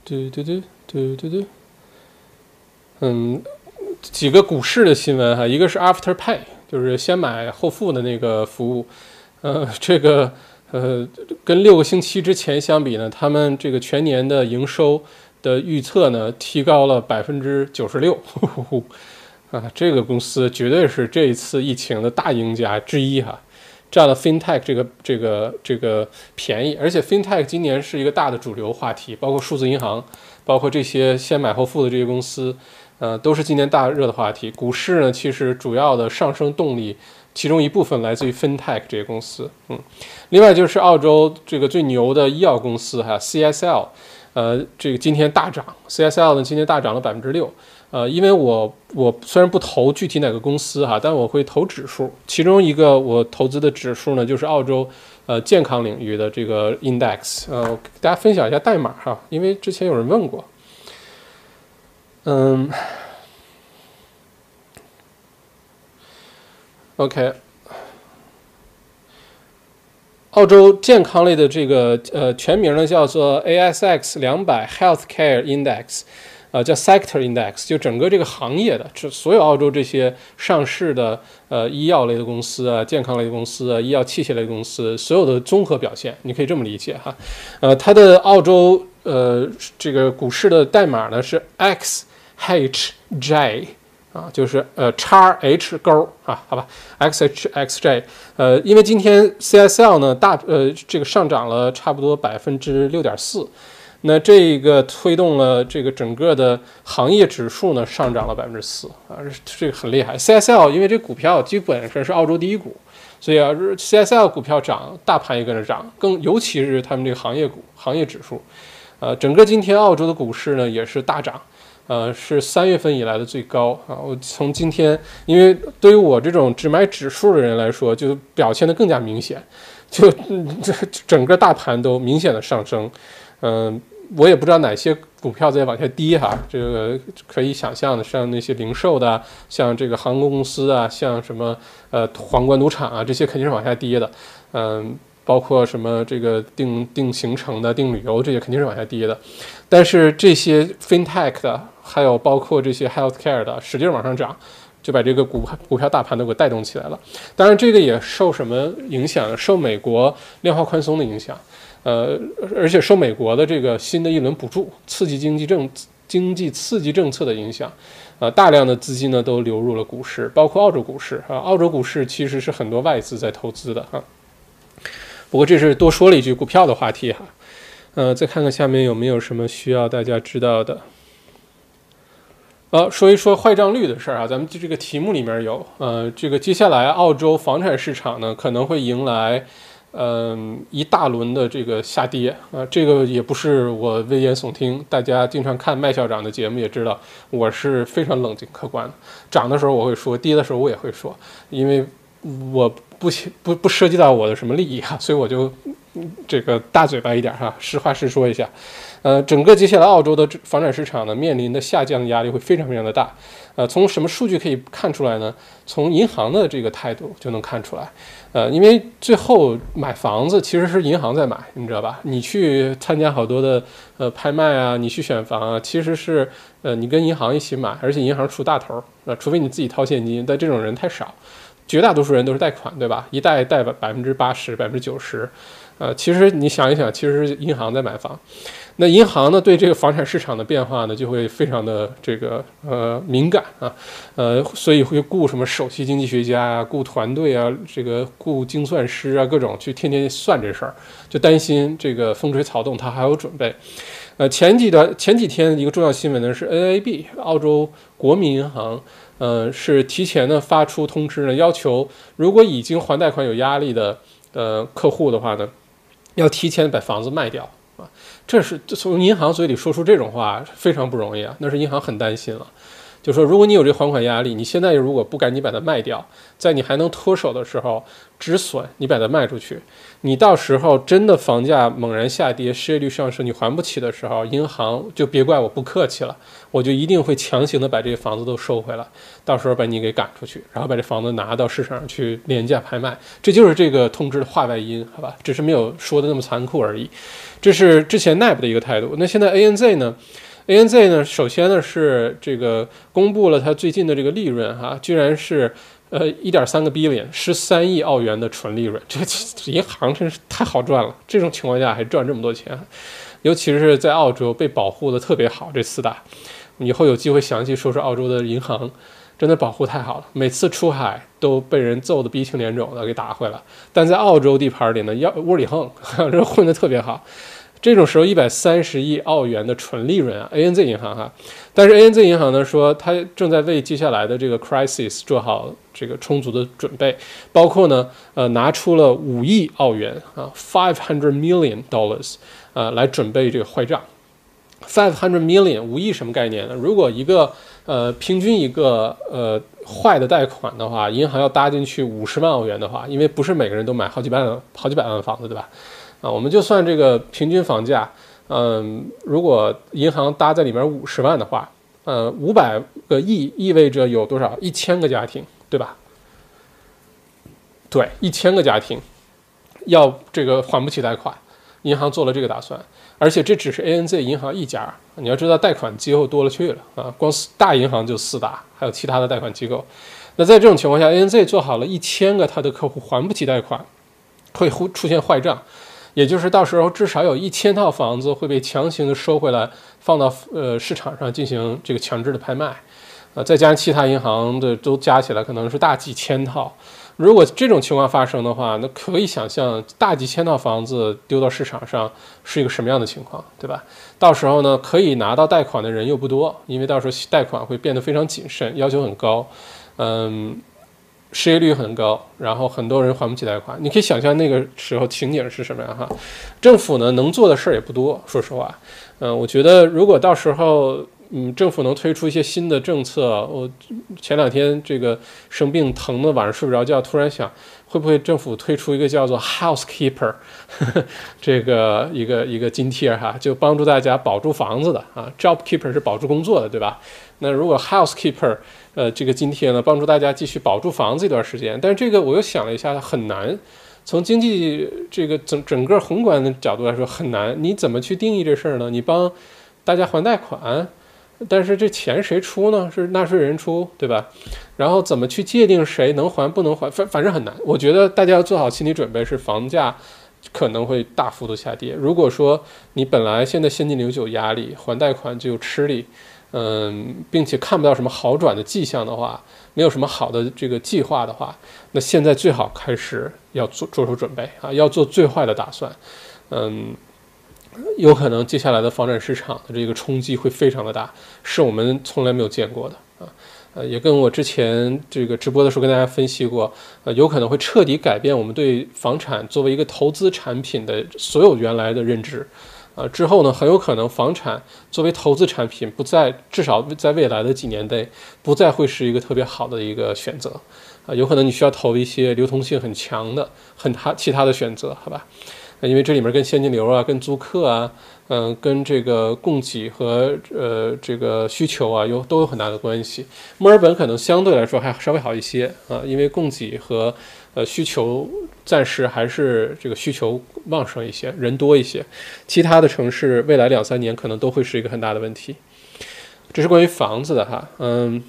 A: 对对对对对对，嗯，几个股市的新闻哈，一个是 Afterpay，就是先买后付的那个服务，呃，这个呃，跟六个星期之前相比呢，他们这个全年的营收的预测呢，提高了百分之九十六，啊，这个公司绝对是这一次疫情的大赢家之一哈。占了 FinTech 这个这个这个便宜，而且 FinTech 今年是一个大的主流话题，包括数字银行，包括这些先买后付的这些公司，呃，都是今年大热的话题。股市呢，其实主要的上升动力，其中一部分来自于 FinTech 这些公司，嗯，另外就是澳洲这个最牛的医药公司哈，CSL，呃，这个今天大涨，CSL 呢今天大涨了百分之六。呃，因为我我虽然不投具体哪个公司哈，但我会投指数。其中一个我投资的指数呢，就是澳洲呃健康领域的这个 index。呃，给大家分享一下代码哈，因为之前有人问过。嗯，OK，澳洲健康类的这个呃全名呢叫做 ASX 两百 Healthcare Index，呃叫 Sector Index，就整个这个行业的，这所有澳洲这些上市的呃医药类的公司啊、健康类的公司啊、医药器械类的公司，所有的综合表现，你可以这么理解哈。呃，它的澳洲呃这个股市的代码呢是 XHJ。啊，就是呃叉 H 勾啊，好吧，X H X J，呃，因为今天 C S L 呢大呃这个上涨了差不多百分之六点四，那这个推动了这个整个的行业指数呢上涨了百分之四啊，这个很厉害。C S L 因为这股票基本上是澳洲第一股，所以啊，C S L 股票涨，大盘也跟着涨，更尤其是他们这个行业股行业指数，呃，整个今天澳洲的股市呢也是大涨。呃，是三月份以来的最高啊！我从今天，因为对于我这种只买指数的人来说，就表现的更加明显，就这整个大盘都明显的上升。嗯，我也不知道哪些股票在往下跌哈，这个可以想象的，像那些零售的，像这个航空公司啊，像什么呃皇冠赌场啊，这些肯定是往下跌的。嗯。包括什么这个定定行程的、定旅游这些肯定是往下跌的，但是这些 fintech 的，还有包括这些 healthcare 的，使劲往上涨，就把这个股股票大盘都给带动起来了。当然，这个也受什么影响？受美国量化宽松的影响，呃，而且受美国的这个新的一轮补助、刺激经济政经济刺激政策的影响，啊，大量的资金呢都流入了股市，包括澳洲股市啊。澳洲股市其实是很多外资在投资的哈。不过这是多说了一句股票的话题哈，呃，再看看下面有没有什么需要大家知道的。呃，说一说坏账率的事儿啊，咱们就这个题目里面有，呃，这个接下来澳洲房产市场呢可能会迎来，嗯，一大轮的这个下跌啊，这个也不是我危言耸听，大家经常看麦校长的节目也知道，我是非常冷静客观的，涨的时候我会说，跌的时候我也会说，因为我。不不不涉及到我的什么利益哈，所以我就这个大嘴巴一点哈，实话实说一下。呃，整个接下来澳洲的房产市场呢，面临的下降压力会非常非常的大。呃，从什么数据可以看出来呢？从银行的这个态度就能看出来。呃，因为最后买房子其实是银行在买，你知道吧？你去参加好多的呃拍卖啊，你去选房啊，其实是呃你跟银行一起买，而且银行出大头。呃，除非你自己掏现金，但这种人太少。绝大多数人都是贷款，对吧？一贷贷百百分之八十、百分之九十，呃，其实你想一想，其实是银行在买房。那银行呢，对这个房产市场的变化呢，就会非常的这个呃敏感啊，呃，所以会雇什么首席经济学家啊，雇团队啊，这个雇精算师啊，各种去天天算这事儿，就担心这个风吹草动，他还有准备。呃，前几段前几天一个重要新闻呢是 NAB 澳洲国民银行。呃，是提前的发出通知呢，要求如果已经还贷款有压力的呃客户的话呢，要提前把房子卖掉。这是从银行嘴里说出这种话非常不容易啊，那是银行很担心了。就说如果你有这还款压力，你现在如果不赶紧把它卖掉，在你还能脱手的时候止损，你把它卖出去，你到时候真的房价猛然下跌，失业率上升，你还不起的时候，银行就别怪我不客气了，我就一定会强行的把这些房子都收回来，到时候把你给赶出去，然后把这房子拿到市场上去廉价拍卖，这就是这个通知的话外音，好吧？只是没有说的那么残酷而已。这是之前 NAB 的一个态度，那现在 ANZ 呢？ANZ 呢，首先呢是这个公布了它最近的这个利润哈，居然是呃一点三个 billion，十三亿澳元的纯利润，这银行真是太好赚了。这种情况下还赚这么多钱，尤其是在澳洲被保护的特别好。这四大，以后有机会详细说说澳洲的银行，真的保护太好了。每次出海都被人揍得鼻青脸肿的给打回来，但在澳洲地盘里呢，要窝里横，这混得特别好。这种时候，一百三十亿澳元的纯利润啊，ANZ 银行哈，但是 ANZ 银行呢说，它正在为接下来的这个 crisis 做好这个充足的准备，包括呢，呃，拿出了五亿澳元啊，five hundred million dollars，呃，来准备这个坏账。Five hundred million 五亿什么概念呢？如果一个呃平均一个呃坏的贷款的话，银行要搭进去五十万欧元的话，因为不是每个人都买好几万、好几百万的房子，对吧？啊，我们就算这个平均房价，嗯，如果银行搭在里面五十万的话，呃，五百个亿意味着有多少？一千个家庭，对吧？对，一千个家庭，要这个还不起贷款，银行做了这个打算，而且这只是 ANZ 银行一家，你要知道贷款机构多了去了啊，光大银行就四大，还有其他的贷款机构。那在这种情况下，ANZ 做好了一千个他的客户还不起贷款，会出出现坏账，也就是到时候至少有一千套房子会被强行的收回来，放到呃市场上进行这个强制的拍卖，啊，再加上其他银行的都加起来可能是大几千套。如果这种情况发生的话，那可以想象大几千套房子丢到市场上是一个什么样的情况，对吧？到时候呢，可以拿到贷款的人又不多，因为到时候贷款会变得非常谨慎，要求很高。嗯，失业率很高，然后很多人还不起贷款。你可以想象那个时候情景是什么样哈？政府呢能做的事儿也不多，说实话。嗯，我觉得如果到时候，嗯，政府能推出一些新的政策，我前两天这个生病疼的晚上睡不着觉，突然想，会不会政府推出一个叫做 housekeeper 这个一个一个津贴哈，就帮助大家保住房子的啊，jobkeeper 是保住工作的，对吧？那如果 housekeeper 呃，这个津贴呢，帮助大家继续保住房子一段时间。但是这个我又想了一下，很难。从经济这个整整个宏观的角度来说，很难。你怎么去定义这事儿呢？你帮大家还贷款，但是这钱谁出呢？是纳税人出，对吧？然后怎么去界定谁能还不能还？反反正很难。我觉得大家要做好心理准备，是房价可能会大幅度下跌。如果说你本来现在现金流就有压力，还贷款就有吃力。嗯，并且看不到什么好转的迹象的话，没有什么好的这个计划的话，那现在最好开始要做做出准备啊，要做最坏的打算。嗯，有可能接下来的房产市场的这个冲击会非常的大，是我们从来没有见过的啊。呃，也跟我之前这个直播的时候跟大家分析过，呃，有可能会彻底改变我们对房产作为一个投资产品的所有原来的认知。呃，之后呢，很有可能房产作为投资产品，不再至少在未来的几年内，不再会是一个特别好的一个选择，啊，有可能你需要投一些流通性很强的、很他其他的选择，好吧？因为这里面跟现金流啊、跟租客啊。嗯，跟这个供给和呃这个需求啊有都有很大的关系。墨尔本可能相对来说还稍微好一些啊，因为供给和呃需求暂时还是这个需求旺盛一些，人多一些。其他的城市未来两三年可能都会是一个很大的问题。这是关于房子的哈，嗯。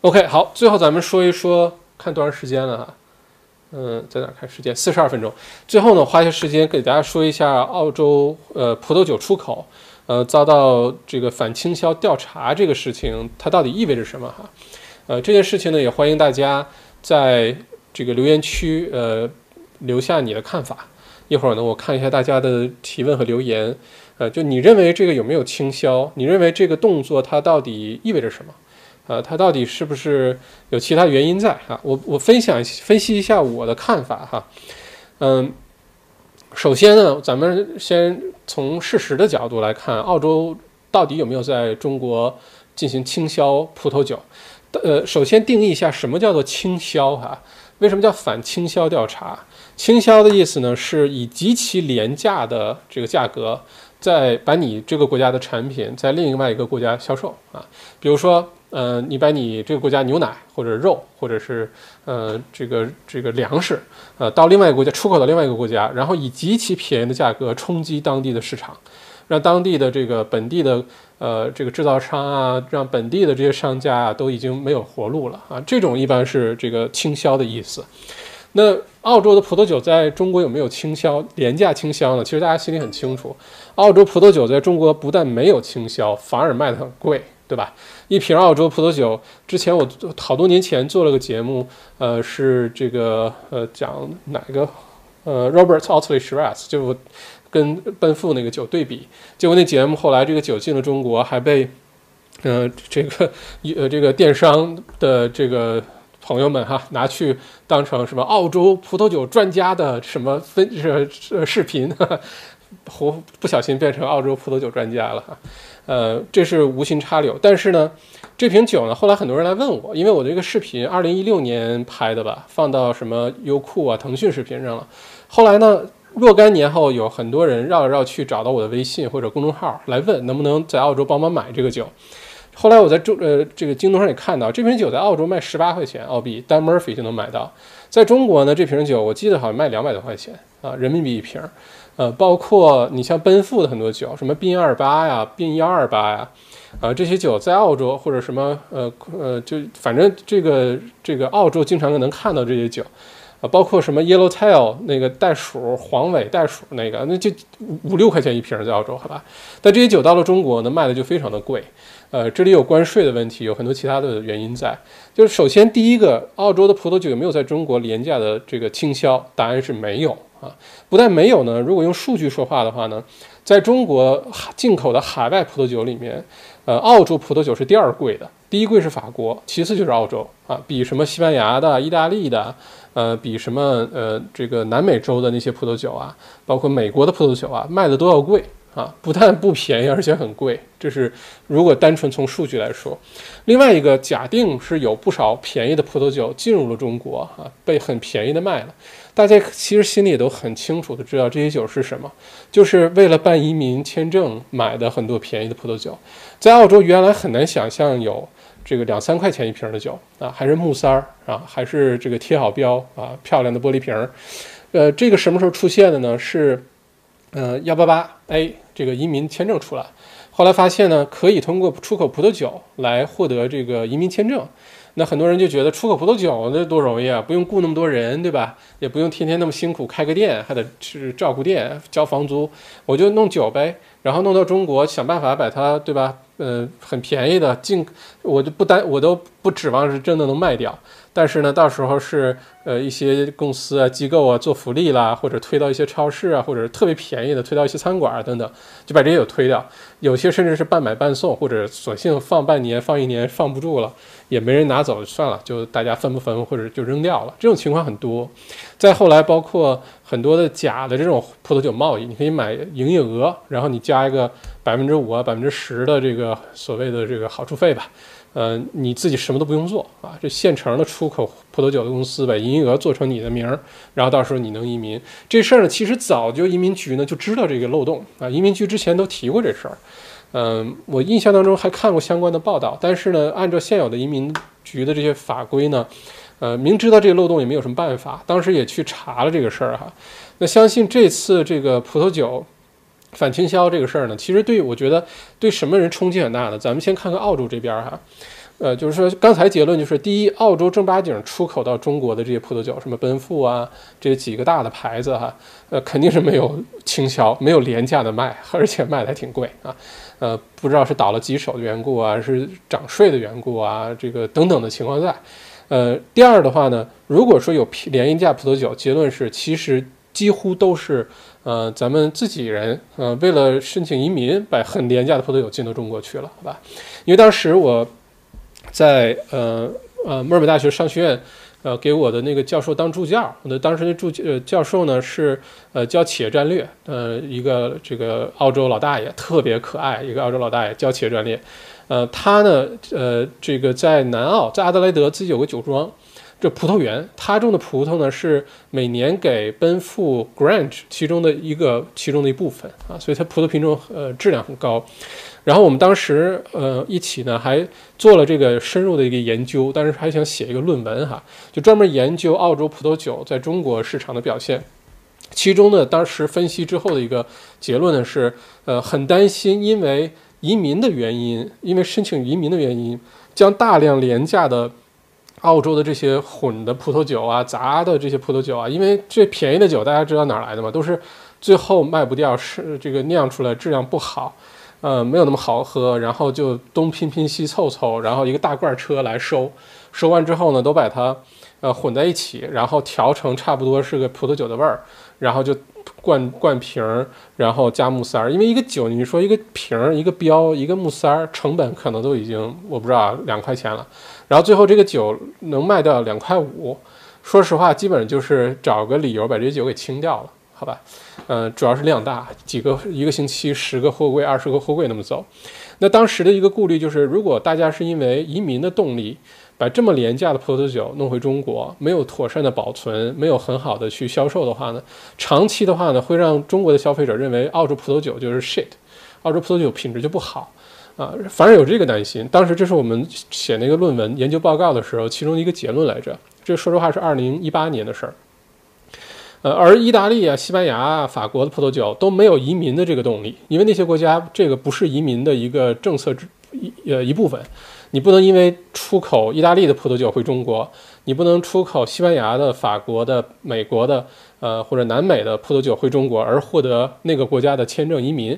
A: OK，好，最后咱们说一说，看多长时间了哈。嗯，在哪看时间？四十二分钟。最后呢，花些时间给大家说一下澳洲呃葡萄酒出口呃遭到这个反倾销调查这个事情，它到底意味着什么哈？呃，这件事情呢，也欢迎大家在这个留言区呃留下你的看法。一会儿呢，我看一下大家的提问和留言。呃，就你认为这个有没有倾销？你认为这个动作它到底意味着什么？呃，它到底是不是有其他原因在哈？我我分享分析一下我的看法哈。嗯，首先呢，咱们先从事实的角度来看，澳洲到底有没有在中国进行倾销葡萄酒？呃，首先定义一下什么叫做倾销哈？为什么叫反倾销调查？倾销的意思呢，是以极其廉价的这个价格，在把你这个国家的产品在另外一个国家销售啊，比如说。呃，你把你这个国家牛奶或者肉，或者是呃这个这个粮食，呃到另外一个国家出口到另外一个国家，然后以极其便宜的价格冲击当地的市场，让当地的这个本地的呃这个制造商啊，让本地的这些商家啊都已经没有活路了啊，这种一般是这个倾销的意思。那澳洲的葡萄酒在中国有没有倾销、廉价倾销呢？其实大家心里很清楚，澳洲葡萄酒在中国不但没有倾销，反而卖得很贵。对吧？一瓶澳洲葡萄酒，之前我好多年前做了个节目，呃，是这个呃讲哪个呃 Robert Outley Shiraz，就跟奔富那个酒对比。结果那节目后来这个酒进了中国，还被呃这个呃这个电商的这个朋友们哈拿去当成什么澳洲葡萄酒专家的什么分是视频，不不小心变成澳洲葡萄酒专家了哈。呃，这是无心插柳，但是呢，这瓶酒呢，后来很多人来问我，因为我这个视频二零一六年拍的吧，放到什么优酷啊、腾讯视频上了。后来呢，若干年后，有很多人绕来绕去找到我的微信或者公众号来问，能不能在澳洲帮忙买这个酒。后来我在中呃这个京东上也看到，这瓶酒在澳洲卖十八块钱澳币，单 Murphy 就能买到。在中国呢，这瓶酒我记得好像卖两百多块钱啊，人民币一瓶。呃，包括你像奔富的很多酒，什么宾二八呀、宾幺二八呀，啊，这些酒在澳洲或者什么呃呃，就反正这个这个澳洲经常能看到这些酒。包括什么 Yellow Tail 那个袋鼠黄尾袋鼠那个，那就五六块钱一瓶在澳洲，好吧？但这些酒到了中国呢，卖的就非常的贵。呃，这里有关税的问题，有很多其他的原因在。就是首先第一个，澳洲的葡萄酒有没有在中国廉价的这个倾销？答案是没有啊。不但没有呢，如果用数据说话的话呢，在中国进口的海外葡萄酒里面，呃，澳洲葡萄酒是第二贵的，第一贵是法国，其次就是澳洲啊，比什么西班牙的、意大利的。呃，比什么呃，这个南美洲的那些葡萄酒啊，包括美国的葡萄酒啊，卖的都要贵啊，不但不便宜，而且很贵。这是如果单纯从数据来说。另外一个假定是有不少便宜的葡萄酒进入了中国啊，被很便宜的卖了。大家其实心里也都很清楚的知道这些酒是什么，就是为了办移民签证买的很多便宜的葡萄酒。在澳洲原来很难想象有。这个两三块钱一瓶的酒啊，还是木塞儿啊，还是这个贴好标啊，漂亮的玻璃瓶儿。呃，这个什么时候出现的呢？是，呃，幺八八 A 这个移民签证出来，后来发现呢，可以通过出口葡萄酒来获得这个移民签证。那很多人就觉得出口葡萄酒那多容易啊，不用雇那么多人，对吧？也不用天天那么辛苦开个店，还得去照顾店、交房租，我就弄酒呗，然后弄到中国，想办法把它，对吧？呃，很便宜的进，我就不单我都不指望是真的能卖掉。但是呢，到时候是呃一些公司啊、机构啊做福利啦，或者推到一些超市啊，或者特别便宜的推到一些餐馆啊等等，就把这些有推掉。有些甚至是半买半送，或者索性放半年、放一年放不住了，也没人拿走，算了，就大家分不分或者就扔掉了。这种情况很多。再后来，包括很多的假的这种葡萄酒贸易，你可以买营业额，然后你加一个百分之五啊、百分之十的这个所谓的这个好处费吧。呃，你自己什么都不用做啊，这现成的出口葡萄酒的公司把营业额做成你的名儿，然后到时候你能移民。这事儿呢，其实早就移民局呢就知道这个漏洞啊，移民局之前都提过这事儿。嗯，我印象当中还看过相关的报道，但是呢，按照现有的移民局的这些法规呢，呃，明知道这个漏洞也没有什么办法，当时也去查了这个事儿哈。那相信这次这个葡萄酒。反倾销这个事儿呢，其实对我觉得对什么人冲击很大的。咱们先看看澳洲这边哈，呃，就是说刚才结论就是，第一，澳洲正八经出口到中国的这些葡萄酒，什么奔富啊，这几个大的牌子哈，呃，肯定是没有倾销，没有廉价的卖，而且卖的还挺贵啊，呃，不知道是倒了几手的缘故啊，是涨税的缘故啊，这个等等的情况在。呃，第二的话呢，如果说有廉价葡萄酒，结论是其实几乎都是。呃，咱们自己人，呃，为了申请移民，把很廉价的葡萄酒进到中国去了，好吧？因为当时我在呃呃墨尔本大学商学院，呃，给我的那个教授当助教，我的当时的助呃教授呢是呃教企业战略，呃，一个这个澳洲老大爷，特别可爱，一个澳洲老大爷教企业战略，呃，他呢，呃，这个在南澳，在阿德莱德自己有个酒庄。这葡萄园，他种的葡萄呢，是每年给奔富 Grange 其中的一个其中的一部分啊，所以它葡萄品种呃质量很高。然后我们当时呃一起呢还做了这个深入的一个研究，但是还想写一个论文哈，就专门研究澳洲葡萄酒在中国市场的表现。其中呢，当时分析之后的一个结论呢是，呃，很担心因为移民的原因，因为申请移民的原因，将大量廉价的。澳洲的这些混的葡萄酒啊，杂的这些葡萄酒啊，因为这便宜的酒大家知道哪来的吗？都是最后卖不掉，是这个酿出来质量不好，呃，没有那么好喝，然后就东拼拼西凑凑，然后一个大罐车来收，收完之后呢，都把它呃混在一起，然后调成差不多是个葡萄酒的味儿，然后就灌灌瓶儿，然后加木塞儿，因为一个酒，你说一个瓶儿、一个标、一个木塞儿，成本可能都已经我不知道两块钱了。然后最后这个酒能卖掉两块五，说实话，基本就是找个理由把这些酒给清掉了，好吧？嗯，主要是量大，几个一个星期十个货柜、二十个货柜那么走。那当时的一个顾虑就是，如果大家是因为移民的动力，把这么廉价的葡萄酒弄回中国，没有妥善的保存，没有很好的去销售的话呢，长期的话呢，会让中国的消费者认为澳洲葡萄酒就是 shit，澳洲葡萄酒品质就不好。啊，反而有这个担心。当时这是我们写那个论文研究报告的时候，其中一个结论来着。这说实话是二零一八年的事儿。呃，而意大利啊、西班牙啊、法国的葡萄酒都没有移民的这个动力，因为那些国家这个不是移民的一个政策之一呃一部分。你不能因为出口意大利的葡萄酒回中国，你不能出口西班牙的、法国的、美国的，呃或者南美的葡萄酒回中国而获得那个国家的签证移民，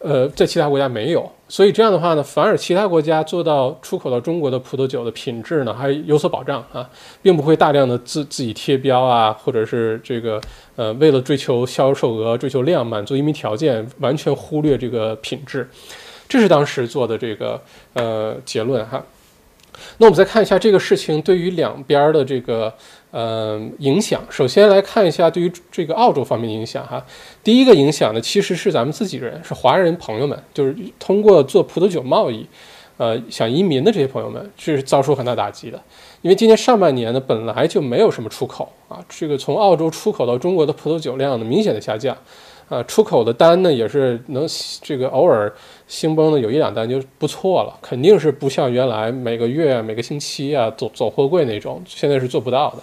A: 呃，在其他国家没有。所以这样的话呢，反而其他国家做到出口到中国的葡萄酒的品质呢，还有所保障啊，并不会大量的自自己贴标啊，或者是这个呃为了追求销售额、追求量、满足移民条件，完全忽略这个品质。这是当时做的这个呃结论哈。那我们再看一下这个事情对于两边的这个呃影响。首先来看一下对于这个澳洲方面的影响哈。第一个影响呢，其实是咱们自己人，是华人朋友们，就是通过做葡萄酒贸易，呃，想移民的这些朋友们，是遭受很大打击的。因为今年上半年呢，本来就没有什么出口啊，这个从澳洲出口到中国的葡萄酒量呢，明显的下降。啊，出口的单呢也是能这个偶尔兴崩的有一两单就不错了，肯定是不像原来每个月每个星期啊走走货柜那种，现在是做不到的。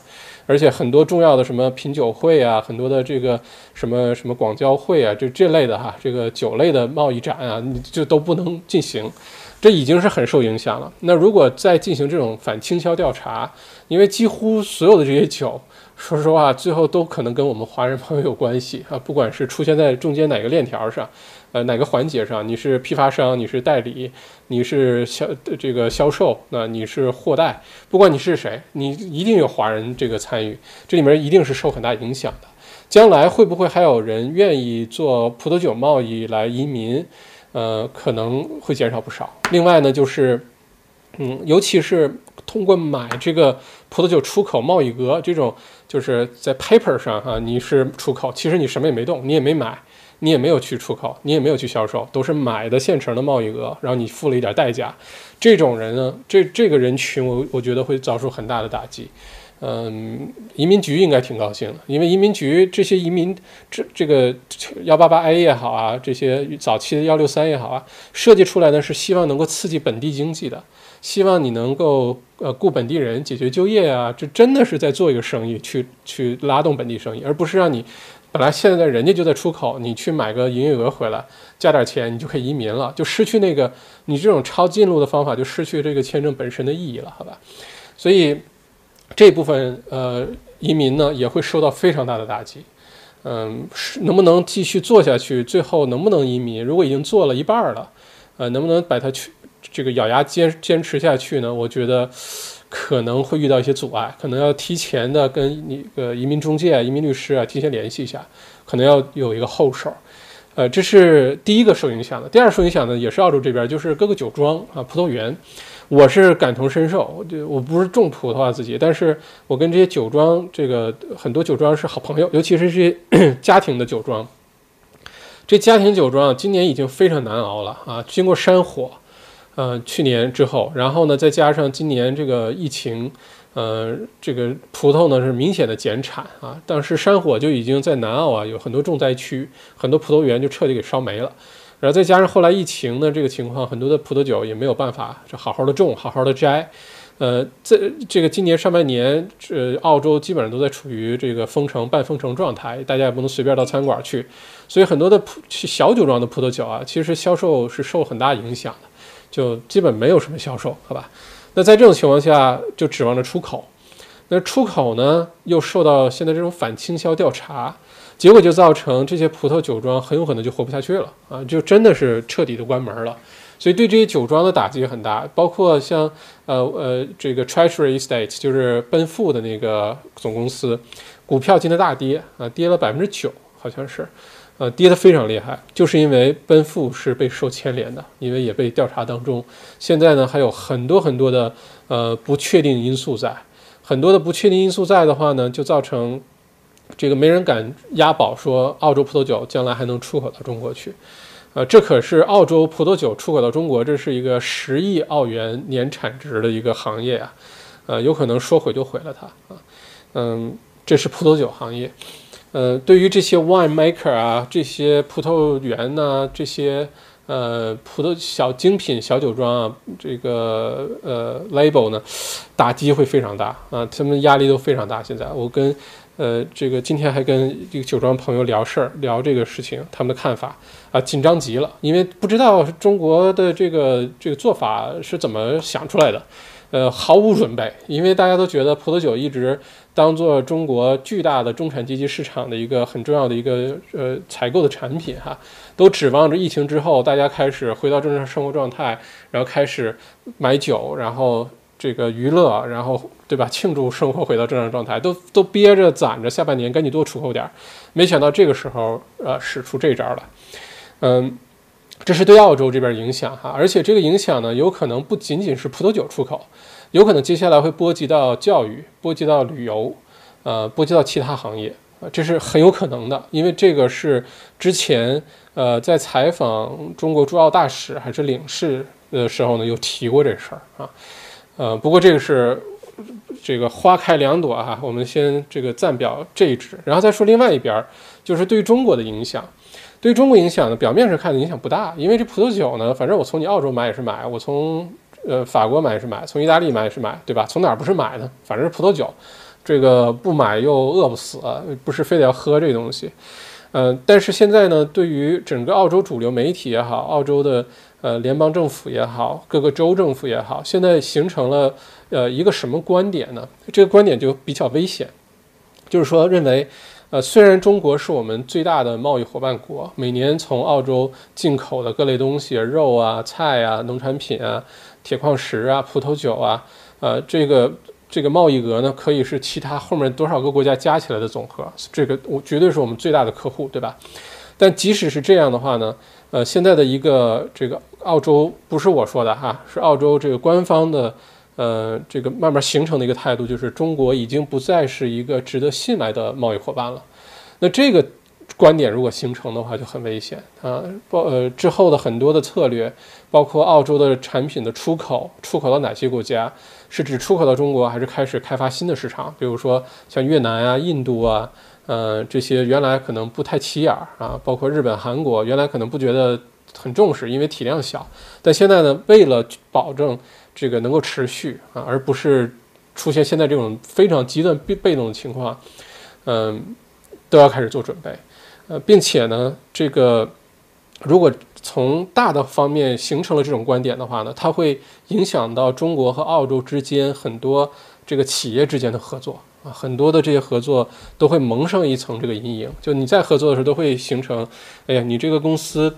A: 而且很多重要的什么品酒会啊，很多的这个什么什么广交会啊，就这类的哈，这个酒类的贸易展啊，你就都不能进行，这已经是很受影响了。那如果再进行这种反倾销调查，因为几乎所有的这些酒。说实话，最后都可能跟我们华人朋友有关系啊！不管是出现在中间哪个链条上，呃，哪个环节上，你是批发商，你是代理，你是销这个销售，那你是货代，不管你是谁，你一定有华人这个参与，这里面一定是受很大影响的。将来会不会还有人愿意做葡萄酒贸易来移民？呃，可能会减少不少。另外呢，就是，嗯，尤其是通过买这个葡萄酒出口贸易额这种。就是在 paper 上哈，你是出口，其实你什么也没动，你也没买，你也没有去出口，你也没有去销售，都是买的现成的贸易额，然后你付了一点代价。这种人呢，这这个人群，我我觉得会遭受很大的打击。嗯，移民局应该挺高兴的，因为移民局这些移民这这个幺八八 A 也好啊，这些早期的幺六三也好啊，设计出来呢是希望能够刺激本地经济的。希望你能够呃雇本地人解决就业啊，这真的是在做一个生意，去去拉动本地生意，而不是让你本来现在人家就在出口，你去买个营业额回来，加点钱你就可以移民了，就失去那个你这种抄近路的方法就失去这个签证本身的意义了，好吧？所以这部分呃移民呢也会受到非常大的打击，嗯，能不能继续做下去？最后能不能移民？如果已经做了一半了，呃，能不能把它去？这个咬牙坚坚持下去呢，我觉得可能会遇到一些阻碍，可能要提前的跟那个移民中介、移民律师啊提前联系一下，可能要有一个后手。呃，这是第一个受影响的。第二受影响的也是澳洲这边，就是各个酒庄啊、葡萄园。我是感同身受，就我不是种葡萄啊自己，但是我跟这些酒庄，这个很多酒庄是好朋友，尤其是这些 家庭的酒庄。这家庭酒庄今年已经非常难熬了啊，经过山火。呃，去年之后，然后呢，再加上今年这个疫情，呃，这个葡萄呢是明显的减产啊。当时山火就已经在南澳啊有很多重灾区，很多葡萄园就彻底给烧没了。然后再加上后来疫情呢这个情况，很多的葡萄酒也没有办法就好好的种，好好的摘。呃，在这个今年上半年，这澳洲基本上都在处于这个封城、半封城状态，大家也不能随便到餐馆去，所以很多的葡小酒庄的葡萄酒啊，其实销售是受很大影响的。就基本没有什么销售，好吧？那在这种情况下，就指望着出口。那出口呢，又受到现在这种反倾销调查，结果就造成这些葡萄酒庄很有可能就活不下去了啊！就真的是彻底的关门了。所以对这些酒庄的打击很大，包括像呃呃这个 Treasury Estate，就是奔富的那个总公司，股票今天大跌啊，跌了百分之九，好像是。呃，跌得非常厉害，就是因为奔富是被受牵连的，因为也被调查当中。现在呢，还有很多很多的呃不确定因素在，很多的不确定因素在的话呢，就造成这个没人敢押宝说澳洲葡萄酒将来还能出口到中国去。呃，这可是澳洲葡萄酒出口到中国，这是一个十亿澳元年产值的一个行业啊，呃，有可能说毁就毁了它啊。嗯，这是葡萄酒行业。呃，对于这些 wine maker 啊，这些葡萄园呐，这些呃，葡萄小精品小酒庄啊，这个呃 label 呢，打击会非常大啊，他们压力都非常大。现在我跟呃这个今天还跟这个酒庄朋友聊事儿，聊这个事情，他们的看法啊，紧张极了，因为不知道中国的这个这个做法是怎么想出来的。呃，毫无准备，因为大家都觉得葡萄酒一直当做中国巨大的中产阶级市场的一个很重要的一个呃采购的产品哈，都指望着疫情之后大家开始回到正常生活状态，然后开始买酒，然后这个娱乐，然后对吧，庆祝生活回到正常状态，都都憋着攒着下半年赶紧多出口点儿，没想到这个时候呃使出这招了，嗯。这是对澳洲这边影响哈，而且这个影响呢，有可能不仅仅是葡萄酒出口，有可能接下来会波及到教育，波及到旅游，呃，波及到其他行业啊，这是很有可能的，因为这个是之前呃在采访中国驻澳大使还是领事的时候呢，有提过这事儿啊，呃，不过这个是这个花开两朵哈，我们先这个暂表这一支，然后再说另外一边，就是对中国的影响。对中国影响呢，表面上看的影响不大，因为这葡萄酒呢，反正我从你澳洲买也是买，我从呃法国买也是买，从意大利买也是买，对吧？从哪儿不是买呢？反正是葡萄酒，这个不买又饿不死，不是非得要喝这东西。呃，但是现在呢，对于整个澳洲主流媒体也好，澳洲的呃联邦政府也好，各个州政府也好，现在形成了呃一个什么观点呢？这个观点就比较危险，就是说认为。呃，虽然中国是我们最大的贸易伙伴国，每年从澳洲进口的各类东西，肉啊、菜啊、农产品啊、铁矿石啊、葡萄酒啊，呃，这个这个贸易额呢，可以是其他后面多少个国家加起来的总和，这个我绝对是我们最大的客户，对吧？但即使是这样的话呢，呃，现在的一个这个澳洲不是我说的哈，是澳洲这个官方的。呃，这个慢慢形成的一个态度就是，中国已经不再是一个值得信赖的贸易伙伴了。那这个观点如果形成的话，就很危险啊！包呃之后的很多的策略，包括澳洲的产品的出口，出口到哪些国家？是指出口到中国，还是开始开发新的市场？比如说像越南啊、印度啊，呃这些原来可能不太起眼儿啊，包括日本、韩国，原来可能不觉得很重视，因为体量小，但现在呢，为了保证。这个能够持续啊，而不是出现现在这种非常极端被被动的情况，嗯，都要开始做准备，呃，并且呢，这个如果从大的方面形成了这种观点的话呢，它会影响到中国和澳洲之间很多这个企业之间的合作啊，很多的这些合作都会蒙上一层这个阴影，就你在合作的时候都会形成，哎呀，你这个公司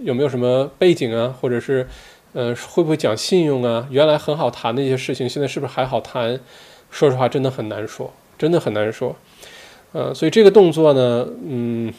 A: 有没有什么背景啊，或者是。呃，会不会讲信用啊？原来很好谈的一些事情，现在是不是还好谈？说实话，真的很难说，真的很难说。呃，所以这个动作呢，嗯，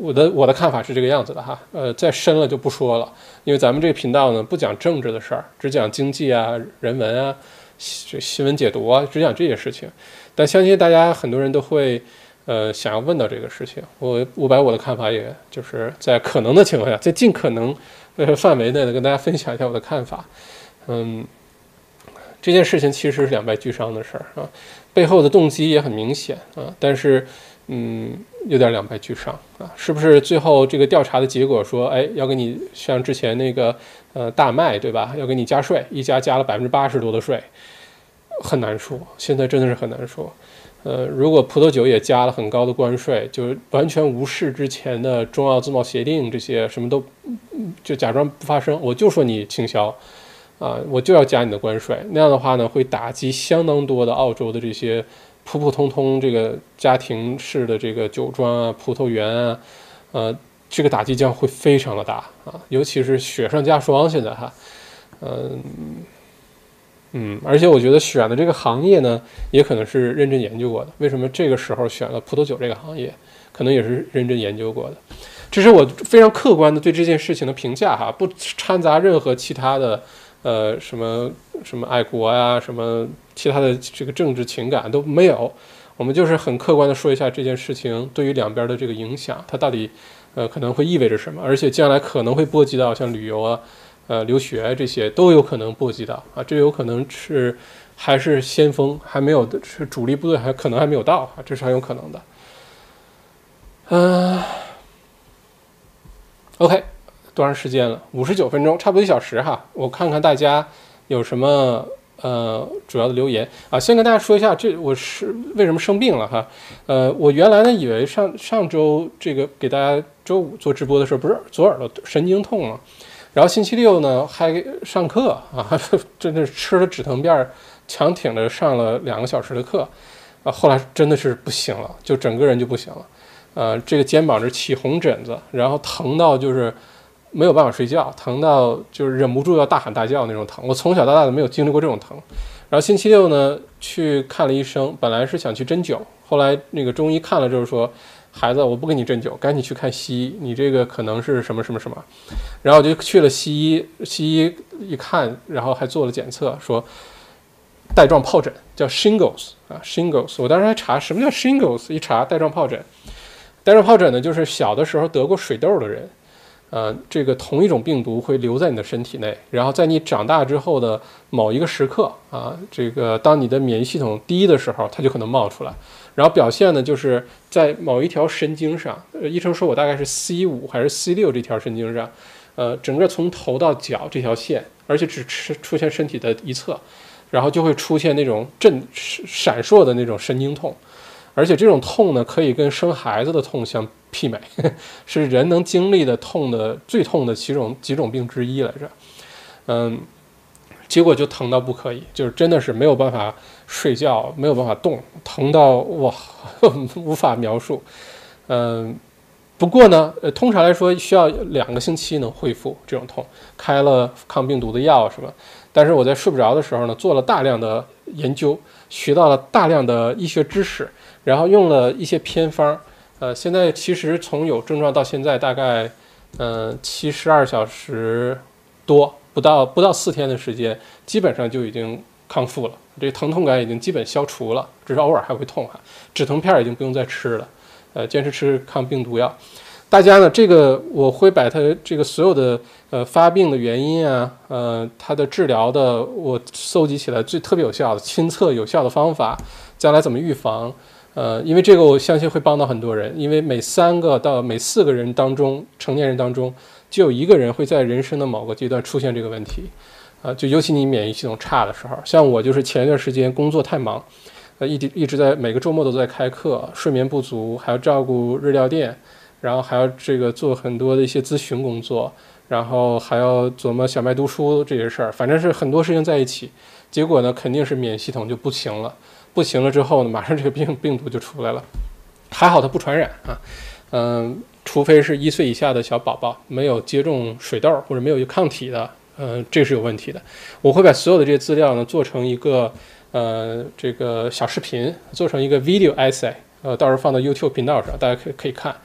A: 我的我的看法是这个样子的哈。呃，再深了就不说了，因为咱们这个频道呢，不讲政治的事儿，只讲经济啊、人文啊、新新闻解读啊，只讲这些事情。但相信大家很多人都会，呃，想要问到这个事情。我我把我的看法，也就是在可能的情况下，在尽可能。呃，范围内的跟大家分享一下我的看法。嗯，这件事情其实是两败俱伤的事儿啊，背后的动机也很明显啊，但是嗯，有点两败俱伤啊。是不是最后这个调查的结果说，哎，要给你像之前那个呃大麦对吧，要给你加税，一加加了百分之八十多的税，很难说，现在真的是很难说。呃，如果葡萄酒也加了很高的关税，就是完全无视之前的中澳自贸协定这些什么都，就假装不发生，我就说你倾销，啊，我就要加你的关税，那样的话呢，会打击相当多的澳洲的这些普普通通这个家庭式的这个酒庄啊、葡萄园啊，呃，这个打击将会非常的大啊，尤其是雪上加霜，现在哈，嗯。嗯，而且我觉得选的这个行业呢，也可能是认真研究过的。为什么这个时候选了葡萄酒这个行业，可能也是认真研究过的。这是我非常客观的对这件事情的评价哈，不掺杂任何其他的，呃，什么什么爱国呀，什么其他的这个政治情感都没有。我们就是很客观的说一下这件事情对于两边的这个影响，它到底呃可能会意味着什么，而且将来可能会波及到像旅游啊。呃，留学这些都有可能波及到啊，这有可能是还是先锋，还没有是主力部队，还可能还没有到啊，这是很有可能的。嗯，OK，多长时间了？五十九分钟，差不多一小时哈。我看看大家有什么呃主要的留言啊。先跟大家说一下，这我是为什么生病了哈。呃，我原来呢以为上上周这个给大家周五做直播的时候，不是左耳朵神经痛吗？然后星期六呢还上课啊，真的吃了止疼片，强挺着上了两个小时的课啊。后来真的是不行了，就整个人就不行了。呃，这个肩膀是起红疹子，然后疼到就是没有办法睡觉，疼到就是忍不住要大喊大叫那种疼。我从小到大都没有经历过这种疼。然后星期六呢去看了医生，本来是想去针灸，后来那个中医看了就是说。孩子，我不给你针灸，赶紧去看西医。你这个可能是什么什么什么，然后我就去了西医。西医一看，然后还做了检测，说带状疱疹叫 shingles 啊，shingles。我当时还查什么叫 shingles，一查带状疱疹。带状疱疹呢，就是小的时候得过水痘的人。呃，这个同一种病毒会留在你的身体内，然后在你长大之后的某一个时刻啊，这个当你的免疫系统低的时候，它就可能冒出来。然后表现呢，就是在某一条神经上，呃，医生说我大概是 C 五还是 C 六这条神经上，呃，整个从头到脚这条线，而且只出出现身体的一侧，然后就会出现那种震闪烁的那种神经痛。而且这种痛呢，可以跟生孩子的痛相媲美，是人能经历的痛的最痛的几种几种病之一来着。嗯，结果就疼到不可以，就是真的是没有办法睡觉，没有办法动，疼到哇 无法描述。嗯，不过呢，呃，通常来说需要两个星期能恢复这种痛，开了抗病毒的药什么。但是我在睡不着的时候呢，做了大量的研究，学到了大量的医学知识。然后用了一些偏方，呃，现在其实从有症状到现在大概，嗯，七十二小时多，不到不到四天的时间，基本上就已经康复了，这疼痛感已经基本消除了，只是偶尔还会痛哈。止疼片已经不用再吃了，呃，坚持吃抗病毒药。大家呢，这个我会把它这个所有的呃发病的原因啊，呃，它的治疗的我搜集起来最特别有效的亲测有效的方法，将来怎么预防。呃，因为这个我相信会帮到很多人，因为每三个到每四个人当中，成年人当中就有一个人会在人生的某个阶段出现这个问题，啊，就尤其你免疫系统差的时候，像我就是前一段时间工作太忙，呃，一直一直在每个周末都在开课，睡眠不足，还要照顾日料店，然后还要这个做很多的一些咨询工作，然后还要琢磨小麦读书这些事儿，反正是很多事情在一起，结果呢，肯定是免疫系统就不行了。不行了之后呢，马上这个病病毒就出来了，还好它不传染啊，嗯，除非是一岁以下的小宝宝没有接种水痘或者没有抗体的，嗯，这是有问题的。我会把所有的这些资料呢做成一个呃这个小视频，做成一个 video essay，呃，到时候放到 YouTube 频道上，大家可以可以看。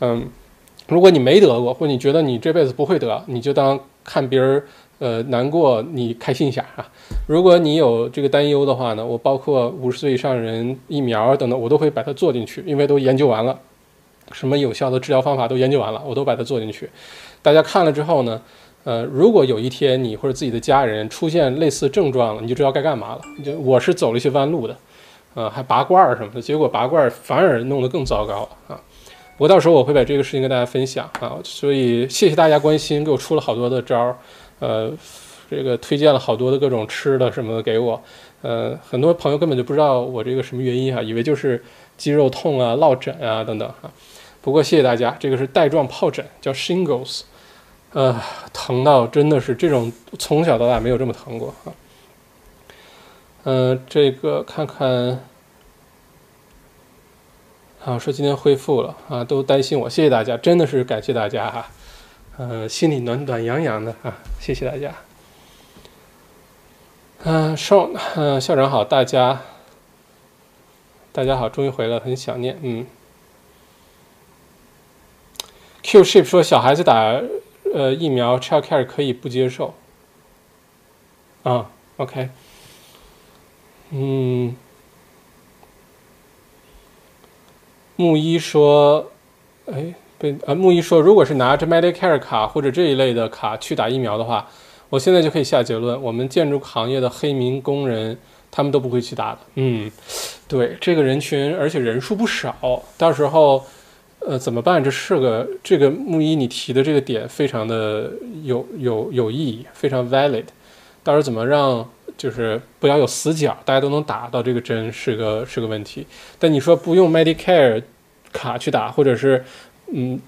A: 嗯，如果你没得过，或你觉得你这辈子不会得，你就当看别人。呃，难过你开心一下啊！如果你有这个担忧的话呢，我包括五十岁以上人疫苗等等，我都会把它做进去，因为都研究完了，什么有效的治疗方法都研究完了，我都把它做进去。大家看了之后呢，呃，如果有一天你或者自己的家人出现类似症状了，你就知道该干嘛了。就我是走了一些弯路的，呃，还拔罐儿什么的，结果拔罐儿反而弄得更糟糕啊！我到时候我会把这个事情跟大家分享啊，所以谢谢大家关心，给我出了好多的招儿。呃，这个推荐了好多的各种吃的什么的给我，呃，很多朋友根本就不知道我这个什么原因哈，以为就是肌肉痛啊、落枕啊等等哈。不过谢谢大家，这个是带状疱疹，叫 shingles，呃，疼到真的是这种从小到大没有这么疼过啊。嗯，这个看看，啊，说今天恢复了啊，都担心我，谢谢大家，真的是感谢大家哈。呃，心里暖暖洋洋的啊！谢谢大家。嗯，少，嗯，校长好，大家，大家好，终于回来，很想念。嗯。Q ship 说小孩子打呃疫苗，child care 可以不接受。啊，OK。嗯。木一说，哎。被呃木一说，如果是拿着 Medicare 卡或者这一类的卡去打疫苗的话，我现在就可以下结论，我们建筑行业的黑民工人他们都不会去打的。嗯，对这个人群，而且人数不少，到时候，呃，怎么办？这是个这个木一你提的这个点非常的有有有意义，非常 valid。到时候怎么让就是不要有死角，大家都能打到这个针是个是个问题。但你说不用 Medicare 卡去打，或者是嗯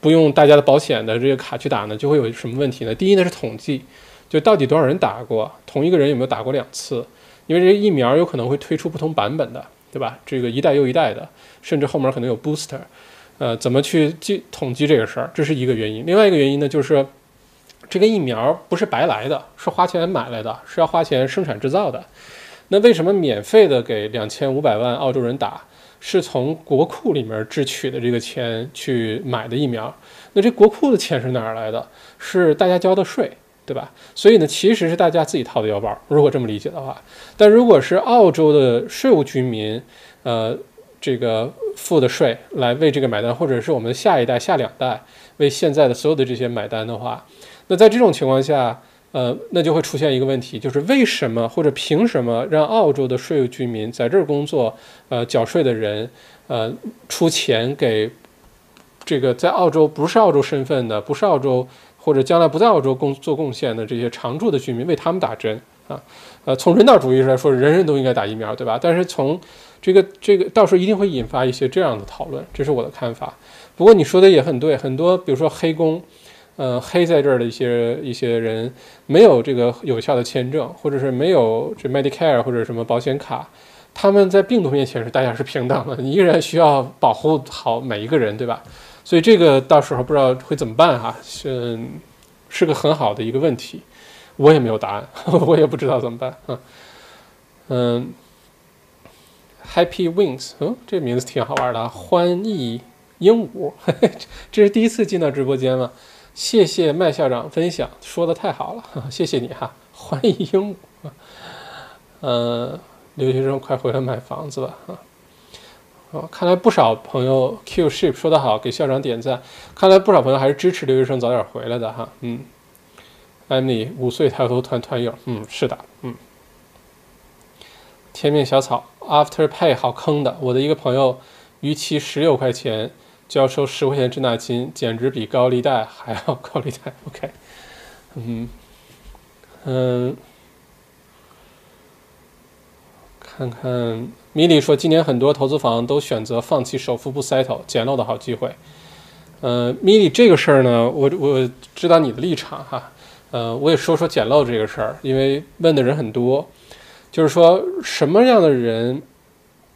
A: 不用大家的保险的这个卡去打呢，就会有什么问题呢？第一呢是统计，就到底多少人打过，同一个人有没有打过两次？因为这疫苗有可能会推出不同版本的，对吧？这个一代又一代的，甚至后面可能有 booster。呃，怎么去计统计这个事儿？这是一个原因。另外一个原因呢，就是这个疫苗不是白来的，是花钱买来的，是要花钱生产制造的。那为什么免费的给两千五百万澳洲人打，是从国库里面支取的这个钱去买的疫苗？那这国库的钱是哪儿来的？是大家交的税，对吧？所以呢，其实是大家自己掏的腰包。如果这么理解的话，但如果是澳洲的税务居民，呃。这个付的税来为这个买单，或者是我们下一代、下两代为现在的所有的这些买单的话，那在这种情况下，呃，那就会出现一个问题，就是为什么或者凭什么让澳洲的税务居民在这儿工作，呃，缴税的人，呃，出钱给这个在澳洲不是澳洲身份的、不是澳洲或者将来不在澳洲工做贡献的这些常住的居民为他们打针啊？呃，从人道主义上来说，人人都应该打疫苗，对吧？但是从这个这个到时候一定会引发一些这样的讨论，这是我的看法。不过你说的也很对，很多比如说黑工，呃，黑在这儿的一些一些人没有这个有效的签证，或者是没有这 Medicare 或者什么保险卡，他们在病毒面前是大家是平等的，你依然需要保护好每一个人，对吧？所以这个到时候不知道会怎么办哈，是是个很好的一个问题，我也没有答案，我也不知道怎么办啊，嗯。Happy Wings，嗯，这名字挺好玩的啊！欢意鹦鹉，这是第一次进到直播间吗？谢谢麦校长分享，说的太好了，谢谢你哈！欢迎鹦鹉，嗯，留学生快回来买房子吧啊！哦，看来不少朋友 Q Ship 说的好，给校长点赞。看来不少朋友还是支持留学生早点回来的哈，嗯。Annie 五岁抬头团团友，嗯，是的，嗯。天命小草。After Pay 好坑的，我的一个朋友逾期十六块钱就要收十块钱滞纳金，简直比高利贷还要高利贷。OK，嗯嗯，看看米莉说，今年很多投资房都选择放弃首付不 settle，捡漏的好机会。嗯，米莉这个事儿呢，我我知道你的立场哈，呃，我也说说捡漏这个事儿，因为问的人很多。就是说，什么样的人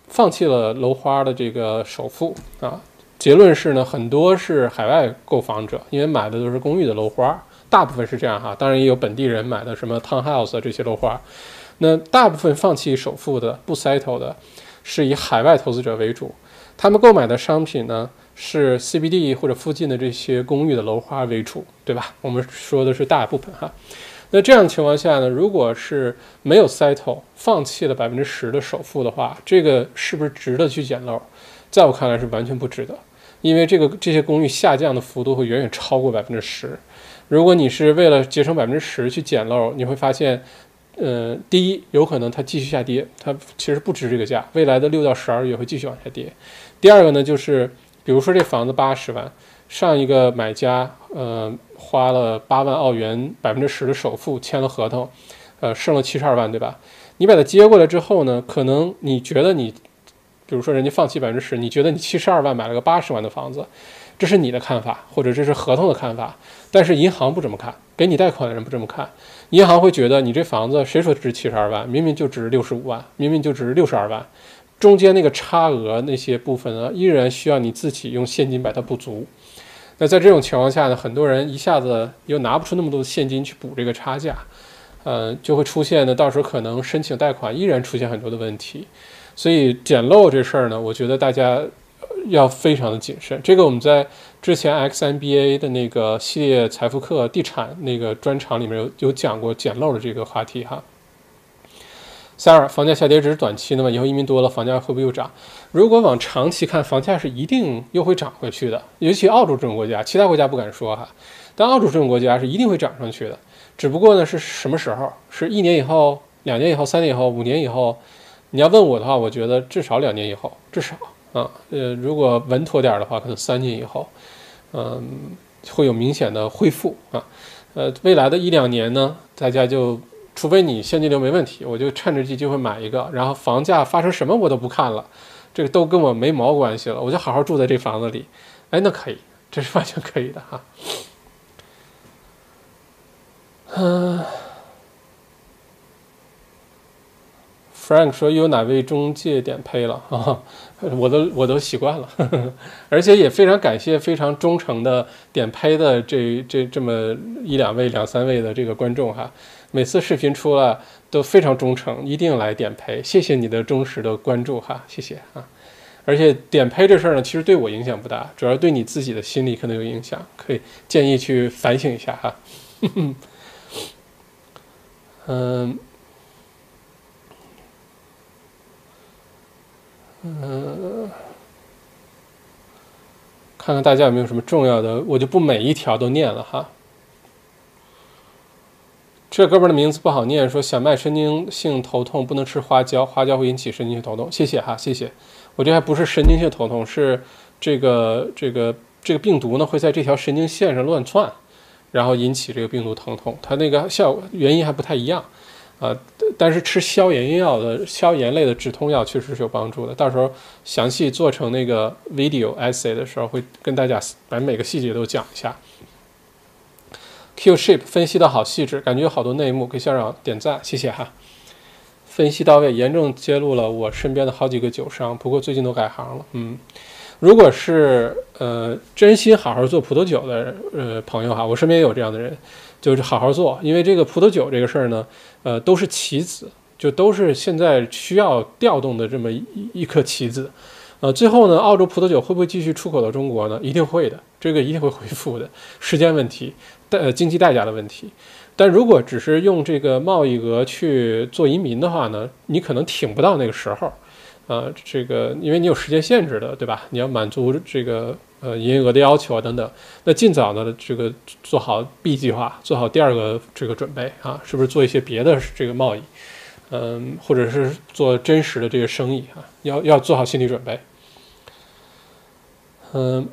A: 放弃了楼花的这个首付啊？结论是呢，很多是海外购房者，因为买的都是公寓的楼花，大部分是这样哈。当然也有本地人买的什么 townhouse 这些楼花。那大部分放弃首付的不 settle 的，是以海外投资者为主，他们购买的商品呢是 CBD 或者附近的这些公寓的楼花为主，对吧？我们说的是大部分哈。那这样情况下呢，如果是没有 settle，放弃了百分之十的首付的话，这个是不是值得去捡漏？在我看来是完全不值得，因为这个这些公寓下降的幅度会远远超过百分之十。如果你是为了节省百分之十去捡漏，你会发现，呃，第一，有可能它继续下跌，它其实不值这个价，未来的六到十二月会继续往下跌。第二个呢，就是比如说这房子八十万，上一个买家，呃。花了八万澳元，百分之十的首付签了合同，呃，剩了七十二万，对吧？你把它接过来之后呢，可能你觉得你，比如说人家放弃百分之十，你觉得你七十二万买了个八十万的房子，这是你的看法，或者这是合同的看法，但是银行不这么看，给你贷款的人不这么看，银行会觉得你这房子谁说值七十二万？明明就值六十五万，明明就值六十二万，中间那个差额那些部分呢，依然需要你自己用现金把它补足。那在这种情况下呢，很多人一下子又拿不出那么多的现金去补这个差价，呃，就会出现呢，到时候可能申请贷款依然出现很多的问题。所以捡漏这事儿呢，我觉得大家要非常的谨慎。这个我们在之前 X MBA 的那个系列财富课地产那个专场里面有有讲过捡漏的这个话题哈。三二房价下跌只是短期的嘛？以后移民多了，房价会不会又涨？如果往长期看，房价是一定又会涨回去的。尤其澳洲这种国家，其他国家不敢说哈，但澳洲这种国家是一定会涨上去的。只不过呢，是什么时候？是一年以后、两年以后、三年以后、五年以后？你要问我的话，我觉得至少两年以后，至少啊，呃，如果稳妥点的话，可能三年以后，嗯，会有明显的恢复啊，呃，未来的一两年呢，大家就除非你现金流没问题，我就趁着这机会买一个，然后房价发生什么我都不看了，这个都跟我没毛关系了，我就好好住在这房子里，哎，那可以，这是完全可以的哈，嗯。Frank 说：“有哪位中介点胚了啊？我都我都习惯了，而且也非常感谢非常忠诚的点胚的这这这么一两位两三位的这个观众哈，每次视频出了都非常忠诚，一定来点胚，谢谢你的忠实的关注哈，谢谢啊！而且点胚这事儿呢，其实对我影响不大，主要对你自己的心理可能有影响，可以建议去反省一下哈。嗯。”嗯，看看大家有没有什么重要的，我就不每一条都念了哈。这哥们儿的名字不好念，说小麦神经性头痛不能吃花椒，花椒会引起神经性头痛。谢谢哈，谢谢。我这还不是神经性头痛，是这个这个这个病毒呢会在这条神经线上乱窜，然后引起这个病毒疼痛，它那个效果原因还不太一样。啊，但是吃消炎药的消炎类的止痛药确实是有帮助的。到时候详细做成那个 video essay 的时候，会跟大家把每个细节都讲一下。Q shape 分析的好细致，感觉有好多内幕，给校长点赞，谢谢哈。分析到位，严重揭露了我身边的好几个酒商，不过最近都改行了。嗯，如果是呃真心好好做葡萄酒的呃朋友哈，我身边也有这样的人。就是好好做，因为这个葡萄酒这个事儿呢，呃，都是棋子，就都是现在需要调动的这么一一颗棋子，呃，最后呢，澳洲葡萄酒会不会继续出口到中国呢？一定会的，这个一定会恢复的，时间问题，呃经济代价的问题。但如果只是用这个贸易额去做移民的话呢，你可能挺不到那个时候，呃，这个因为你有时间限制的，对吧？你要满足这个。呃，营业额的要求啊等等，那尽早的这个做好 B 计划，做好第二个这个准备啊，是不是做一些别的这个贸易，嗯，或者是做真实的这个生意啊，要要做好心理准备。嗯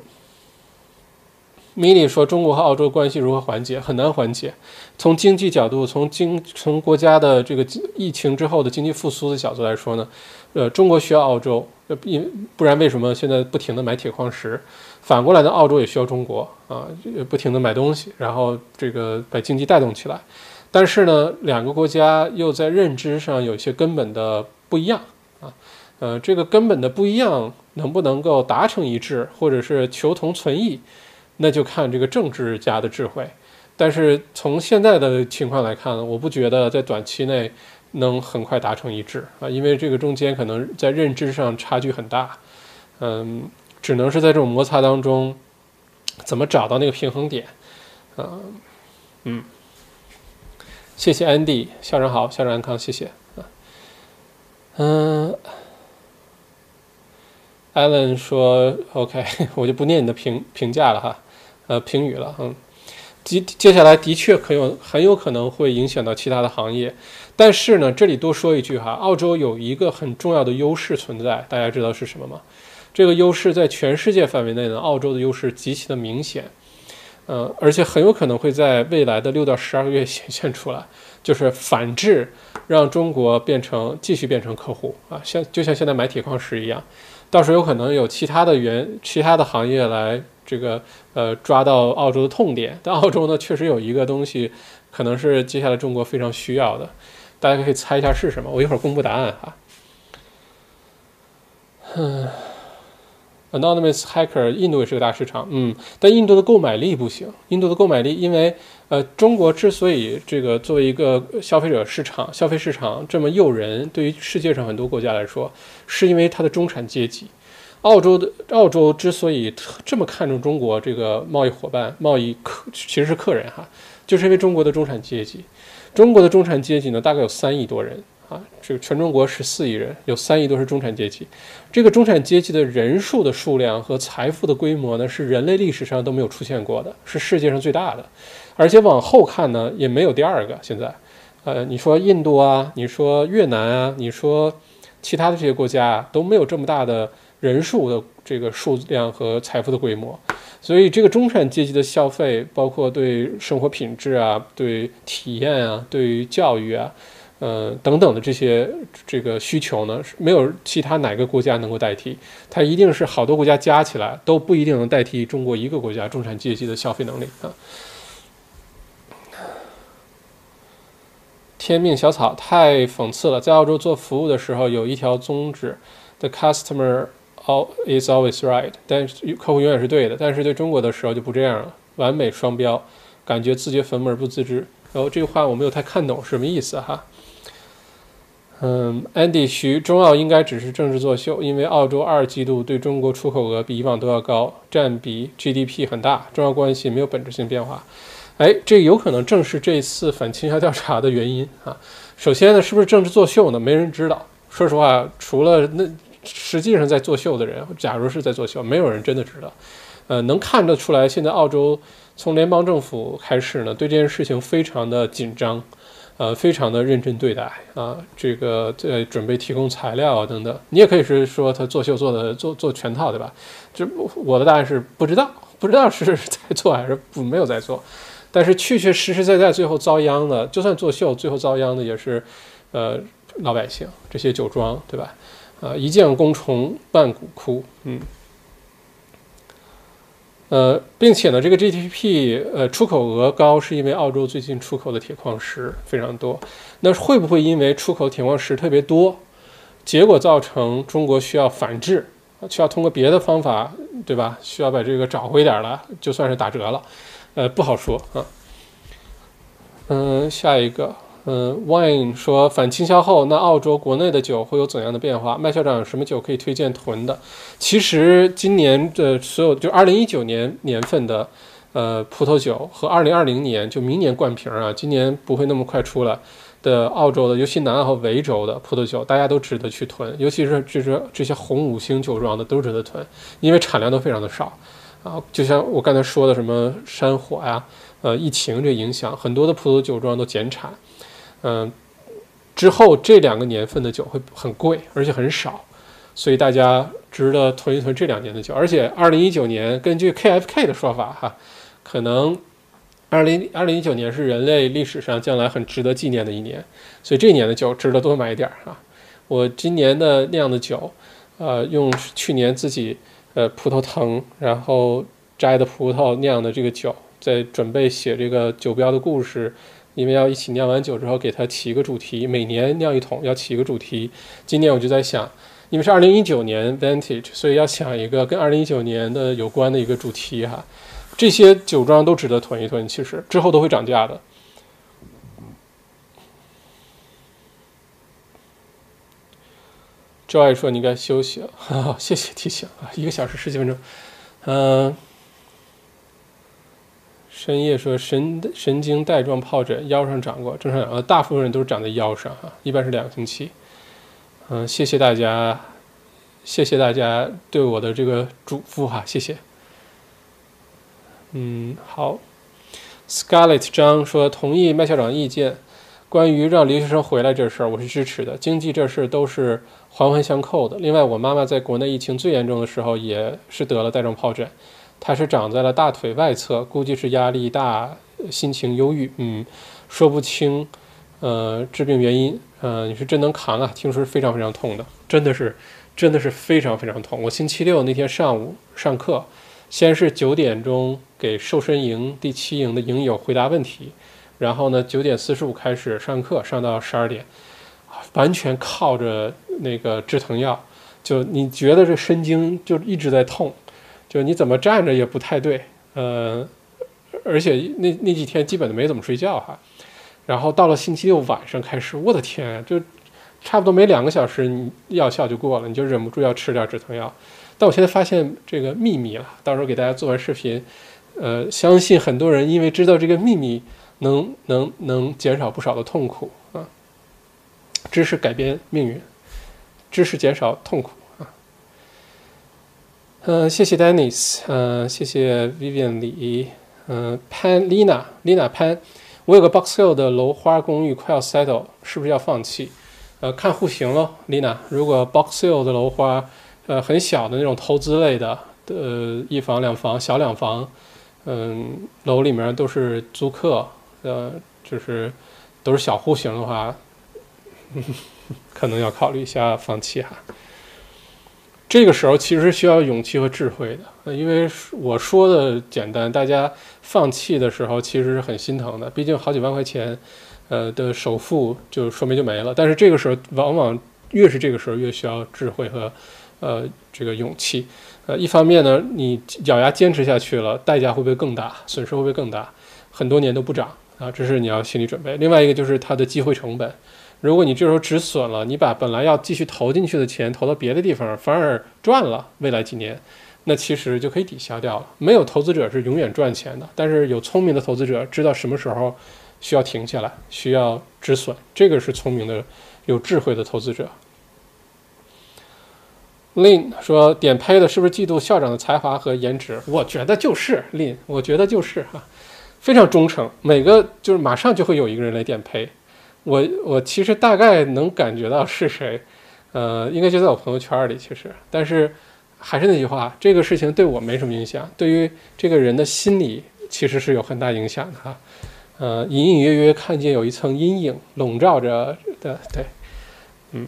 A: ，Mini 说中国和澳洲关系如何缓解？很难缓解。从经济角度，从经从国家的这个疫情之后的经济复苏的角度来说呢，呃，中国需要澳洲，因不然为什么现在不停的买铁矿石？反过来呢，澳洲也需要中国啊，不停的买东西，然后这个把经济带动起来。但是呢，两个国家又在认知上有些根本的不一样啊，呃，这个根本的不一样能不能够达成一致，或者是求同存异，那就看这个政治家的智慧。但是从现在的情况来看，我不觉得在短期内能很快达成一致啊，因为这个中间可能在认知上差距很大，嗯。只能是在这种摩擦当中，怎么找到那个平衡点？啊，嗯，谢谢 Andy 校长好，校长安康，谢谢啊，嗯，Allen 说 OK，我就不念你的评评价了哈，呃，评语了，嗯，接接下来的确很有很有可能会影响到其他的行业，但是呢，这里多说一句哈，澳洲有一个很重要的优势存在，大家知道是什么吗？这个优势在全世界范围内呢，澳洲的优势极其的明显，呃，而且很有可能会在未来的六到十二个月显现出来，就是反制，让中国变成继续变成客户啊，像就像现在买铁矿石一样，到时候有可能有其他的原其他的行业来这个呃抓到澳洲的痛点，但澳洲呢确实有一个东西，可能是接下来中国非常需要的，大家可以猜一下是什么，我一会儿公布答案哈，嗯。Anonymous Hacker，印度也是个大市场，嗯，但印度的购买力不行。印度的购买力，因为呃，中国之所以这个作为一个消费者市场、消费市场这么诱人，对于世界上很多国家来说，是因为它的中产阶级。澳洲的澳洲之所以这么看重中国这个贸易伙伴、贸易客，其实是客人哈，就是因为中国的中产阶级。中国的中产阶级呢，大概有三亿多人。啊，这个全中国十四亿人，有三亿都是中产阶级。这个中产阶级的人数的数量和财富的规模呢，是人类历史上都没有出现过的，是世界上最大的。而且往后看呢，也没有第二个。现在，呃，你说印度啊，你说越南啊，你说其他的这些国家啊，都没有这么大的人数的这个数量和财富的规模。所以，这个中产阶级的消费，包括对生活品质啊、对体验啊、对于教育啊。呃，等等的这些这个需求呢，是没有其他哪个国家能够代替，它一定是好多国家加起来都不一定能代替中国一个国家中产阶级的消费能力啊。天命小草太讽刺了，在澳洲做服务的时候有一条宗旨：the customer all is always right，但是客户永远是对的。但是对中国的时候就不这样了，完美双标，感觉自掘坟墓而不自知。然后这句话我没有太看懂什么意思哈。嗯，Andy 徐，中澳应该只是政治作秀，因为澳洲二季度对中国出口额比以往都要高，占比 GDP 很大，中澳关系没有本质性变化。哎，这有可能正是这次反倾销调查的原因啊。首先呢，是不是政治作秀呢？没人知道。说实话，除了那实际上在作秀的人，假如是在作秀，没有人真的知道。呃，能看得出来，现在澳洲从联邦政府开始呢，对这件事情非常的紧张。呃，非常的认真对待啊，这个在准备提供材料啊等等。你也可以是说他作秀做的做做全套，对吧？这我的答案是不知道，不知道是 在做还是不没有在做。但是确确实实在在最后遭殃的，就算作秀，最后遭殃的也是呃老百姓这些酒庄，对吧？啊，一将功成万骨枯，嗯。呃，并且呢，这个 GDP 呃出口额高，是因为澳洲最近出口的铁矿石非常多。那会不会因为出口铁矿石特别多，结果造成中国需要反制，需要通过别的方法，对吧？需要把这个找回点了，就算是打折了。呃，不好说啊。嗯，下一个。嗯，Wine 说反倾销后，那澳洲国内的酒会有怎样的变化？麦校长有什么酒可以推荐囤的？其实今年的所有，就二零一九年年份的，呃，葡萄酒和二零二零年就明年灌瓶啊，今年不会那么快出来的澳洲的，尤其南澳和维州的葡萄酒，大家都值得去囤，尤其是这些这些红五星酒庄的都值得囤，因为产量都非常的少啊。就像我刚才说的，什么山火呀，呃，疫情这影响，很多的葡萄酒庄都减产。嗯，之后这两个年份的酒会很贵，而且很少，所以大家值得囤一囤这两年的酒。而且二零一九年，根据 KFK 的说法，哈，可能二零二零一九年是人类历史上将来很值得纪念的一年，所以这一年的酒值得多买一点儿哈。我今年的酿的酒，呃，用去年自己呃葡萄藤然后摘的葡萄酿的这个酒，在准备写这个酒标的故事。因为要一起酿完酒之后给它起一个主题，每年酿一桶要起一个主题。今年我就在想，因为是二零一九年 Vintage，所以要想一个跟二零一九年的有关的一个主题哈。这些酒庄都值得囤一囤，其实之后都会涨价的。Joy 说你该休息了，哈哈谢谢提醒啊，一个小时十几分钟，嗯。深夜说神神经带状疱疹腰上长过，正常呃，大部分人都是长在腰上哈，一般是两个星期。嗯，谢谢大家，谢谢大家对我的这个嘱咐哈，谢谢。嗯，好。Scarlett 张说同意麦校长意见，关于让留学生回来这事儿，我是支持的。经济这事都是环环相扣的。另外，我妈妈在国内疫情最严重的时候也是得了带状疱疹。它是长在了大腿外侧，估计是压力大、心情忧郁，嗯，说不清，呃，致病原因，呃，你是真能扛啊？听说是非常非常痛的，真的是，真的是非常非常痛。我星期六那天上午上课，先是九点钟给瘦身营第七营的营友回答问题，然后呢，九点四十五开始上课，上到十二点，完全靠着那个止疼药，就你觉得这神经就一直在痛。就你怎么站着也不太对，呃，而且那那几天基本都没怎么睡觉哈，然后到了星期六晚上开始，我的天，就差不多没两个小时，你药效就过了，你就忍不住要吃点止疼药。但我现在发现这个秘密了，到时候给大家做完视频，呃，相信很多人因为知道这个秘密，能能能减少不少的痛苦啊。知识改变命运，知识减少痛苦啊。嗯，谢谢 Dennis，嗯，谢谢 Vivian 李，嗯，潘 Lina Lina 潘，我有个 Box Hill 的楼花公寓快要 settle，是不是要放弃？呃，看户型喽，Lina，如果 Box Hill 的楼花呃很小的那种投资类的，呃一房两房小两房，嗯楼里面都是租客，呃就是都是小户型的话，可能要考虑一下放弃哈。这个时候其实需要勇气和智慧的，因为我说的简单，大家放弃的时候其实是很心疼的，毕竟好几万块钱，呃的首付就说没就没了。但是这个时候往往越是这个时候越需要智慧和，呃这个勇气。呃，一方面呢，你咬牙坚持下去了，代价会不会更大？损失会不会更大？很多年都不涨啊，这是你要心理准备。另外一个就是它的机会成本。如果你这时候止损了，你把本来要继续投进去的钱投到别的地方，反而赚了，未来几年，那其实就可以抵消掉了。没有投资者是永远赚钱的，但是有聪明的投资者知道什么时候需要停下来，需要止损，这个是聪明的、有智慧的投资者。Lin 说点呸的是不是嫉妒校长的才华和颜值？我觉得就是 Lin，我觉得就是哈，非常忠诚，每个就是马上就会有一个人来点呸。我我其实大概能感觉到是谁，呃，应该就在我朋友圈里。其实，但是还是那句话，这个事情对我没什么影响，对于这个人的心理其实是有很大影响的哈。呃，隐隐约约看见有一层阴影笼罩着的，对，嗯，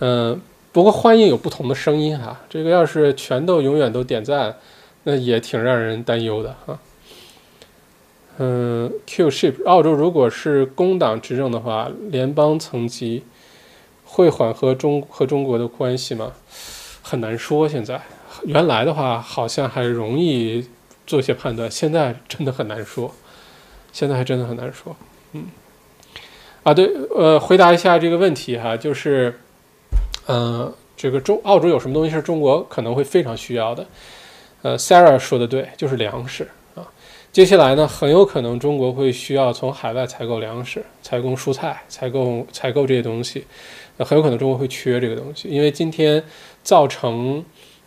A: 嗯，不过欢迎有不同的声音哈。这个要是全都永远都点赞，那也挺让人担忧的哈。嗯，Q ship，澳洲如果是工党执政的话，联邦层级会缓和中和中国的关系吗？很难说。现在原来的话好像还容易做些判断，现在真的很难说。现在还真的很难说。嗯，啊对，呃，回答一下这个问题哈，就是，嗯，这个中澳洲有什么东西是中国可能会非常需要的？呃，Sarah 说的对，就是粮食。接下来呢，很有可能中国会需要从海外采购粮食、采购蔬菜、采购采购这些东西，那很有可能中国会缺这个东西，因为今天造成，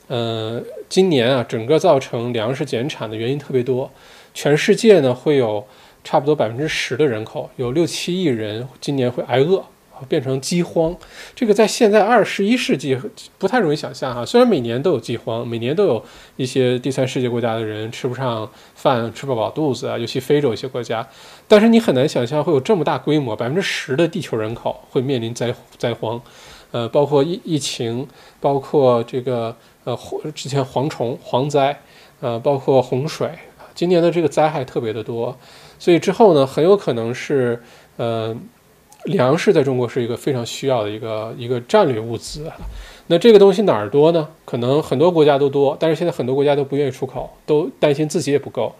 A: 呃，今年啊，整个造成粮食减产的原因特别多，全世界呢会有差不多百分之十的人口，有六七亿人今年会挨饿。变成饥荒，这个在现在二十一世纪不太容易想象哈。虽然每年都有饥荒，每年都有一些第三世界国家的人吃不上饭、吃不饱肚子啊，尤其非洲一些国家，但是你很难想象会有这么大规模，百分之十的地球人口会面临灾灾荒，呃，包括疫疫情，包括这个呃之前蝗虫、蝗灾，呃，包括洪水，今年的这个灾害特别的多，所以之后呢，很有可能是呃。粮食在中国是一个非常需要的一个一个战略物资啊，那这个东西哪儿多呢？可能很多国家都多，但是现在很多国家都不愿意出口，都担心自己也不够。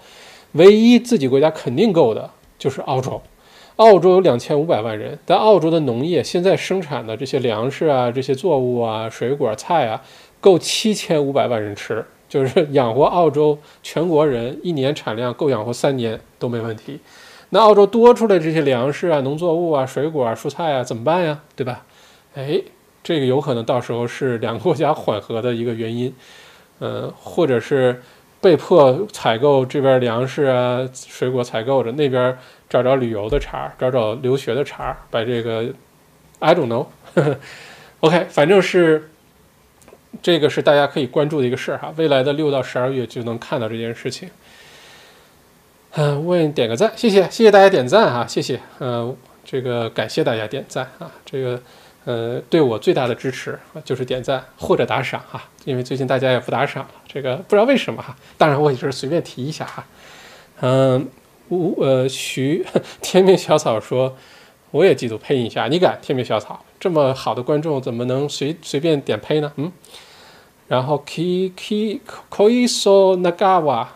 A: 唯一自己国家肯定够的就是澳洲，澳洲有两千五百万人，但澳洲的农业现在生产的这些粮食啊、这些作物啊、水果菜啊，够七千五百万人吃，就是养活澳洲全国人一年产量够养活三年都没问题。那澳洲多出来这些粮食啊、农作物啊、水果啊、蔬菜啊，怎么办呀？对吧？哎，这个有可能到时候是两个国家缓和的一个原因，呃，或者是被迫采购这边粮食啊、水果采购着，那边找找旅游的茬，找找留学的茬，把这个 I don't know。OK，反正是这个是大家可以关注的一个事儿哈，未来的六到十二月就能看到这件事情。嗯，为点个赞，谢谢，谢谢大家点赞哈，谢谢，呃，这个感谢大家点赞啊，这个，呃，对我最大的支持就是点赞或者打赏哈，因为最近大家也不打赏了，这个不知道为什么哈，当然我也是随便提一下哈，嗯，吴呃徐天命小草说，我也嫉妒配音一下，你敢天命小草这么好的观众怎么能随随便点配呢？嗯，然后 Kiki Koiso Nagawa。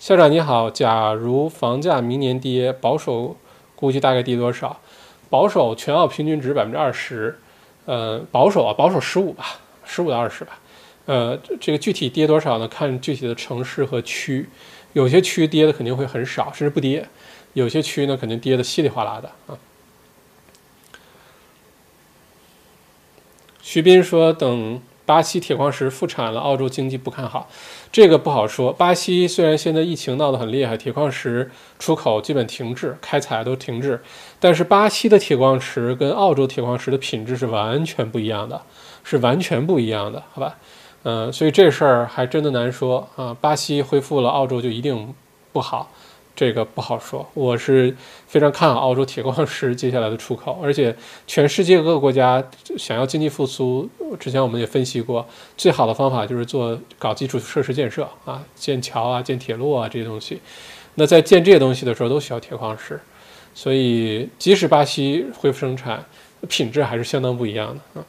A: 校长你好，假如房价明年跌，保守估计大概跌多少？保守全澳平均值百分之二十，呃，保守啊，保守十五吧，十五到二十吧。呃，这个具体跌多少呢？看具体的城市和区，有些区跌的肯定会很少，甚至不跌；有些区呢，肯定跌的稀里哗啦的啊。徐斌说等。巴西铁矿石复产了，澳洲经济不看好，这个不好说。巴西虽然现在疫情闹得很厉害，铁矿石出口基本停滞，开采都停滞，但是巴西的铁矿石跟澳洲铁矿石的品质是完全不一样的，是完全不一样的，好吧？嗯，所以这事儿还真的难说啊。巴西恢复了，澳洲就一定不好，这个不好说。我是非常看好澳洲铁矿石接下来的出口，而且全世界各个国家想要经济复苏，之前我们也分析过，最好的方法就是做搞基础设施建设啊，建桥啊，建铁路啊这些东西。那在建这些东西的时候都需要铁矿石，所以即使巴西恢复生产，品质还是相当不一样的啊。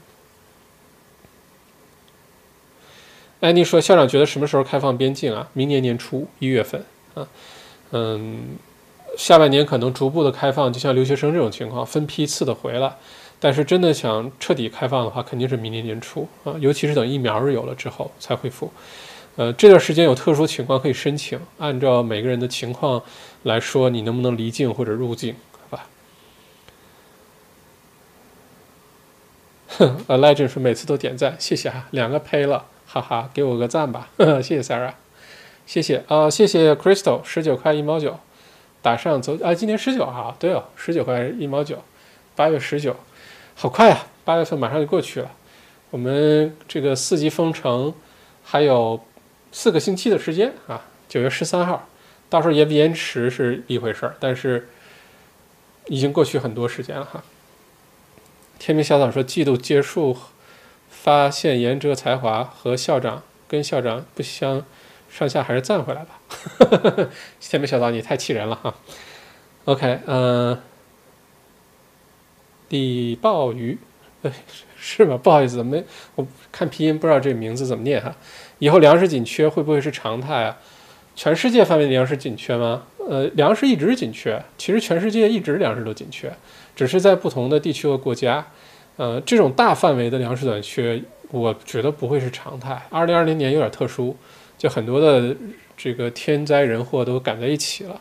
A: 安妮说：“校长觉得什么时候开放边境啊？明年年初一月份啊，嗯，下半年可能逐步的开放，就像留学生这种情况，分批次的回来。但是真的想彻底开放的话，肯定是明年年初啊，尤其是等疫苗有了之后才恢复。呃，这段时间有特殊情况可以申请，按照每个人的情况来说，你能不能离境或者入境，好吧？”哼，Legend 说每次都点赞，谢谢哈，两个赔了。哈哈，给我个赞吧，谢谢 Sarah，谢谢啊，谢谢 Crystal，十九块一毛九，打上走啊，今年十九号，对哦，十九块一毛九，八月十九，好快啊，八月份马上就过去了，我们这个四级封城还有四个星期的时间啊，九月十三号，到时候延不延迟是一回事儿，但是已经过去很多时间了哈。天明小草说季度结束。发现颜值才华和校长跟校长不相上下，还是赞回来吧。天美小岛，你太气人了哈。OK，嗯，李鲍鱼，是吗？不好意思，没我看拼音不知道这名字怎么念哈。以后粮食紧缺会不会是常态啊？全世界范围粮食紧缺吗？呃，粮食一直紧缺，其实全世界一直粮食都紧缺，只是在不同的地区和国家。呃，这种大范围的粮食短缺，我觉得不会是常态。二零二零年有点特殊，就很多的这个天灾人祸都赶在一起了。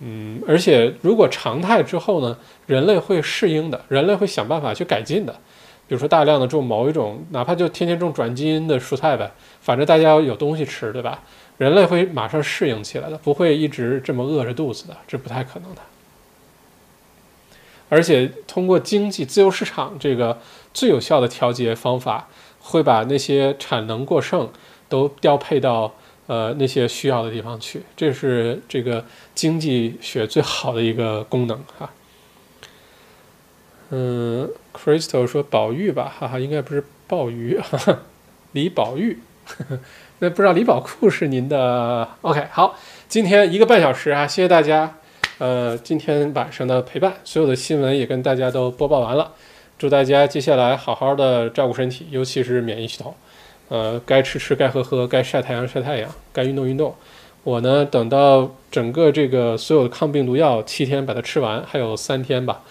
A: 嗯，而且如果常态之后呢，人类会适应的，人类会想办法去改进的。比如说大量的种某一种，哪怕就天天种转基因的蔬菜呗，反正大家有东西吃，对吧？人类会马上适应起来的，不会一直这么饿着肚子的，这不太可能的。而且通过经济自由市场这个最有效的调节方法，会把那些产能过剩都调配到呃那些需要的地方去，这是这个经济学最好的一个功能哈。嗯，Crystal 说宝玉吧，哈哈，应该不是鲍鱼，哈哈，李宝玉呵呵，那不知道李宝库是您的？OK，好，今天一个半小时啊，谢谢大家。呃，今天晚上的陪伴，所有的新闻也跟大家都播报完了。祝大家接下来好好的照顾身体，尤其是免疫系统。呃，该吃吃，该喝喝，该晒太阳晒太阳，该运动运动。我呢，等到整个这个所有的抗病毒药七天把它吃完，还有三天吧，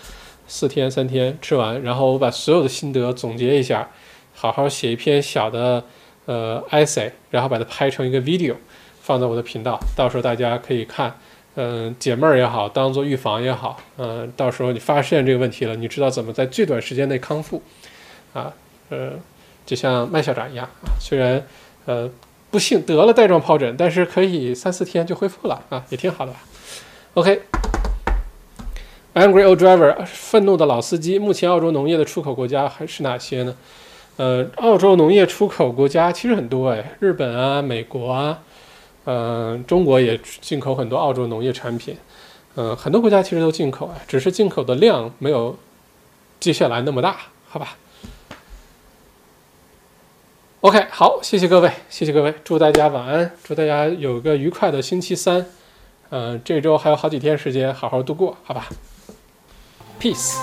A: 四天三天吃完，然后我把所有的心得总结一下，好好写一篇小的呃 essay，然后把它拍成一个 video，放在我的频道，到时候大家可以看。嗯，解闷儿也好，当做预防也好，嗯，到时候你发现这个问题了，你知道怎么在最短时间内康复，啊，呃，就像麦校长一样啊，虽然呃不幸得了带状疱疹，但是可以三四天就恢复了啊，也挺好的吧。OK，Angry Old Driver，愤怒的老司机，目前澳洲农业的出口国家还是哪些呢？呃，澳洲农业出口国家其实很多哎，日本啊，美国啊。嗯，中国也进口很多澳洲农业产品，嗯，很多国家其实都进口啊，只是进口的量没有接下来那么大，好吧？OK，好，谢谢各位，谢谢各位，祝大家晚安，祝大家有个愉快的星期三，嗯，这周还有好几天时间，好好度过，好吧？Peace。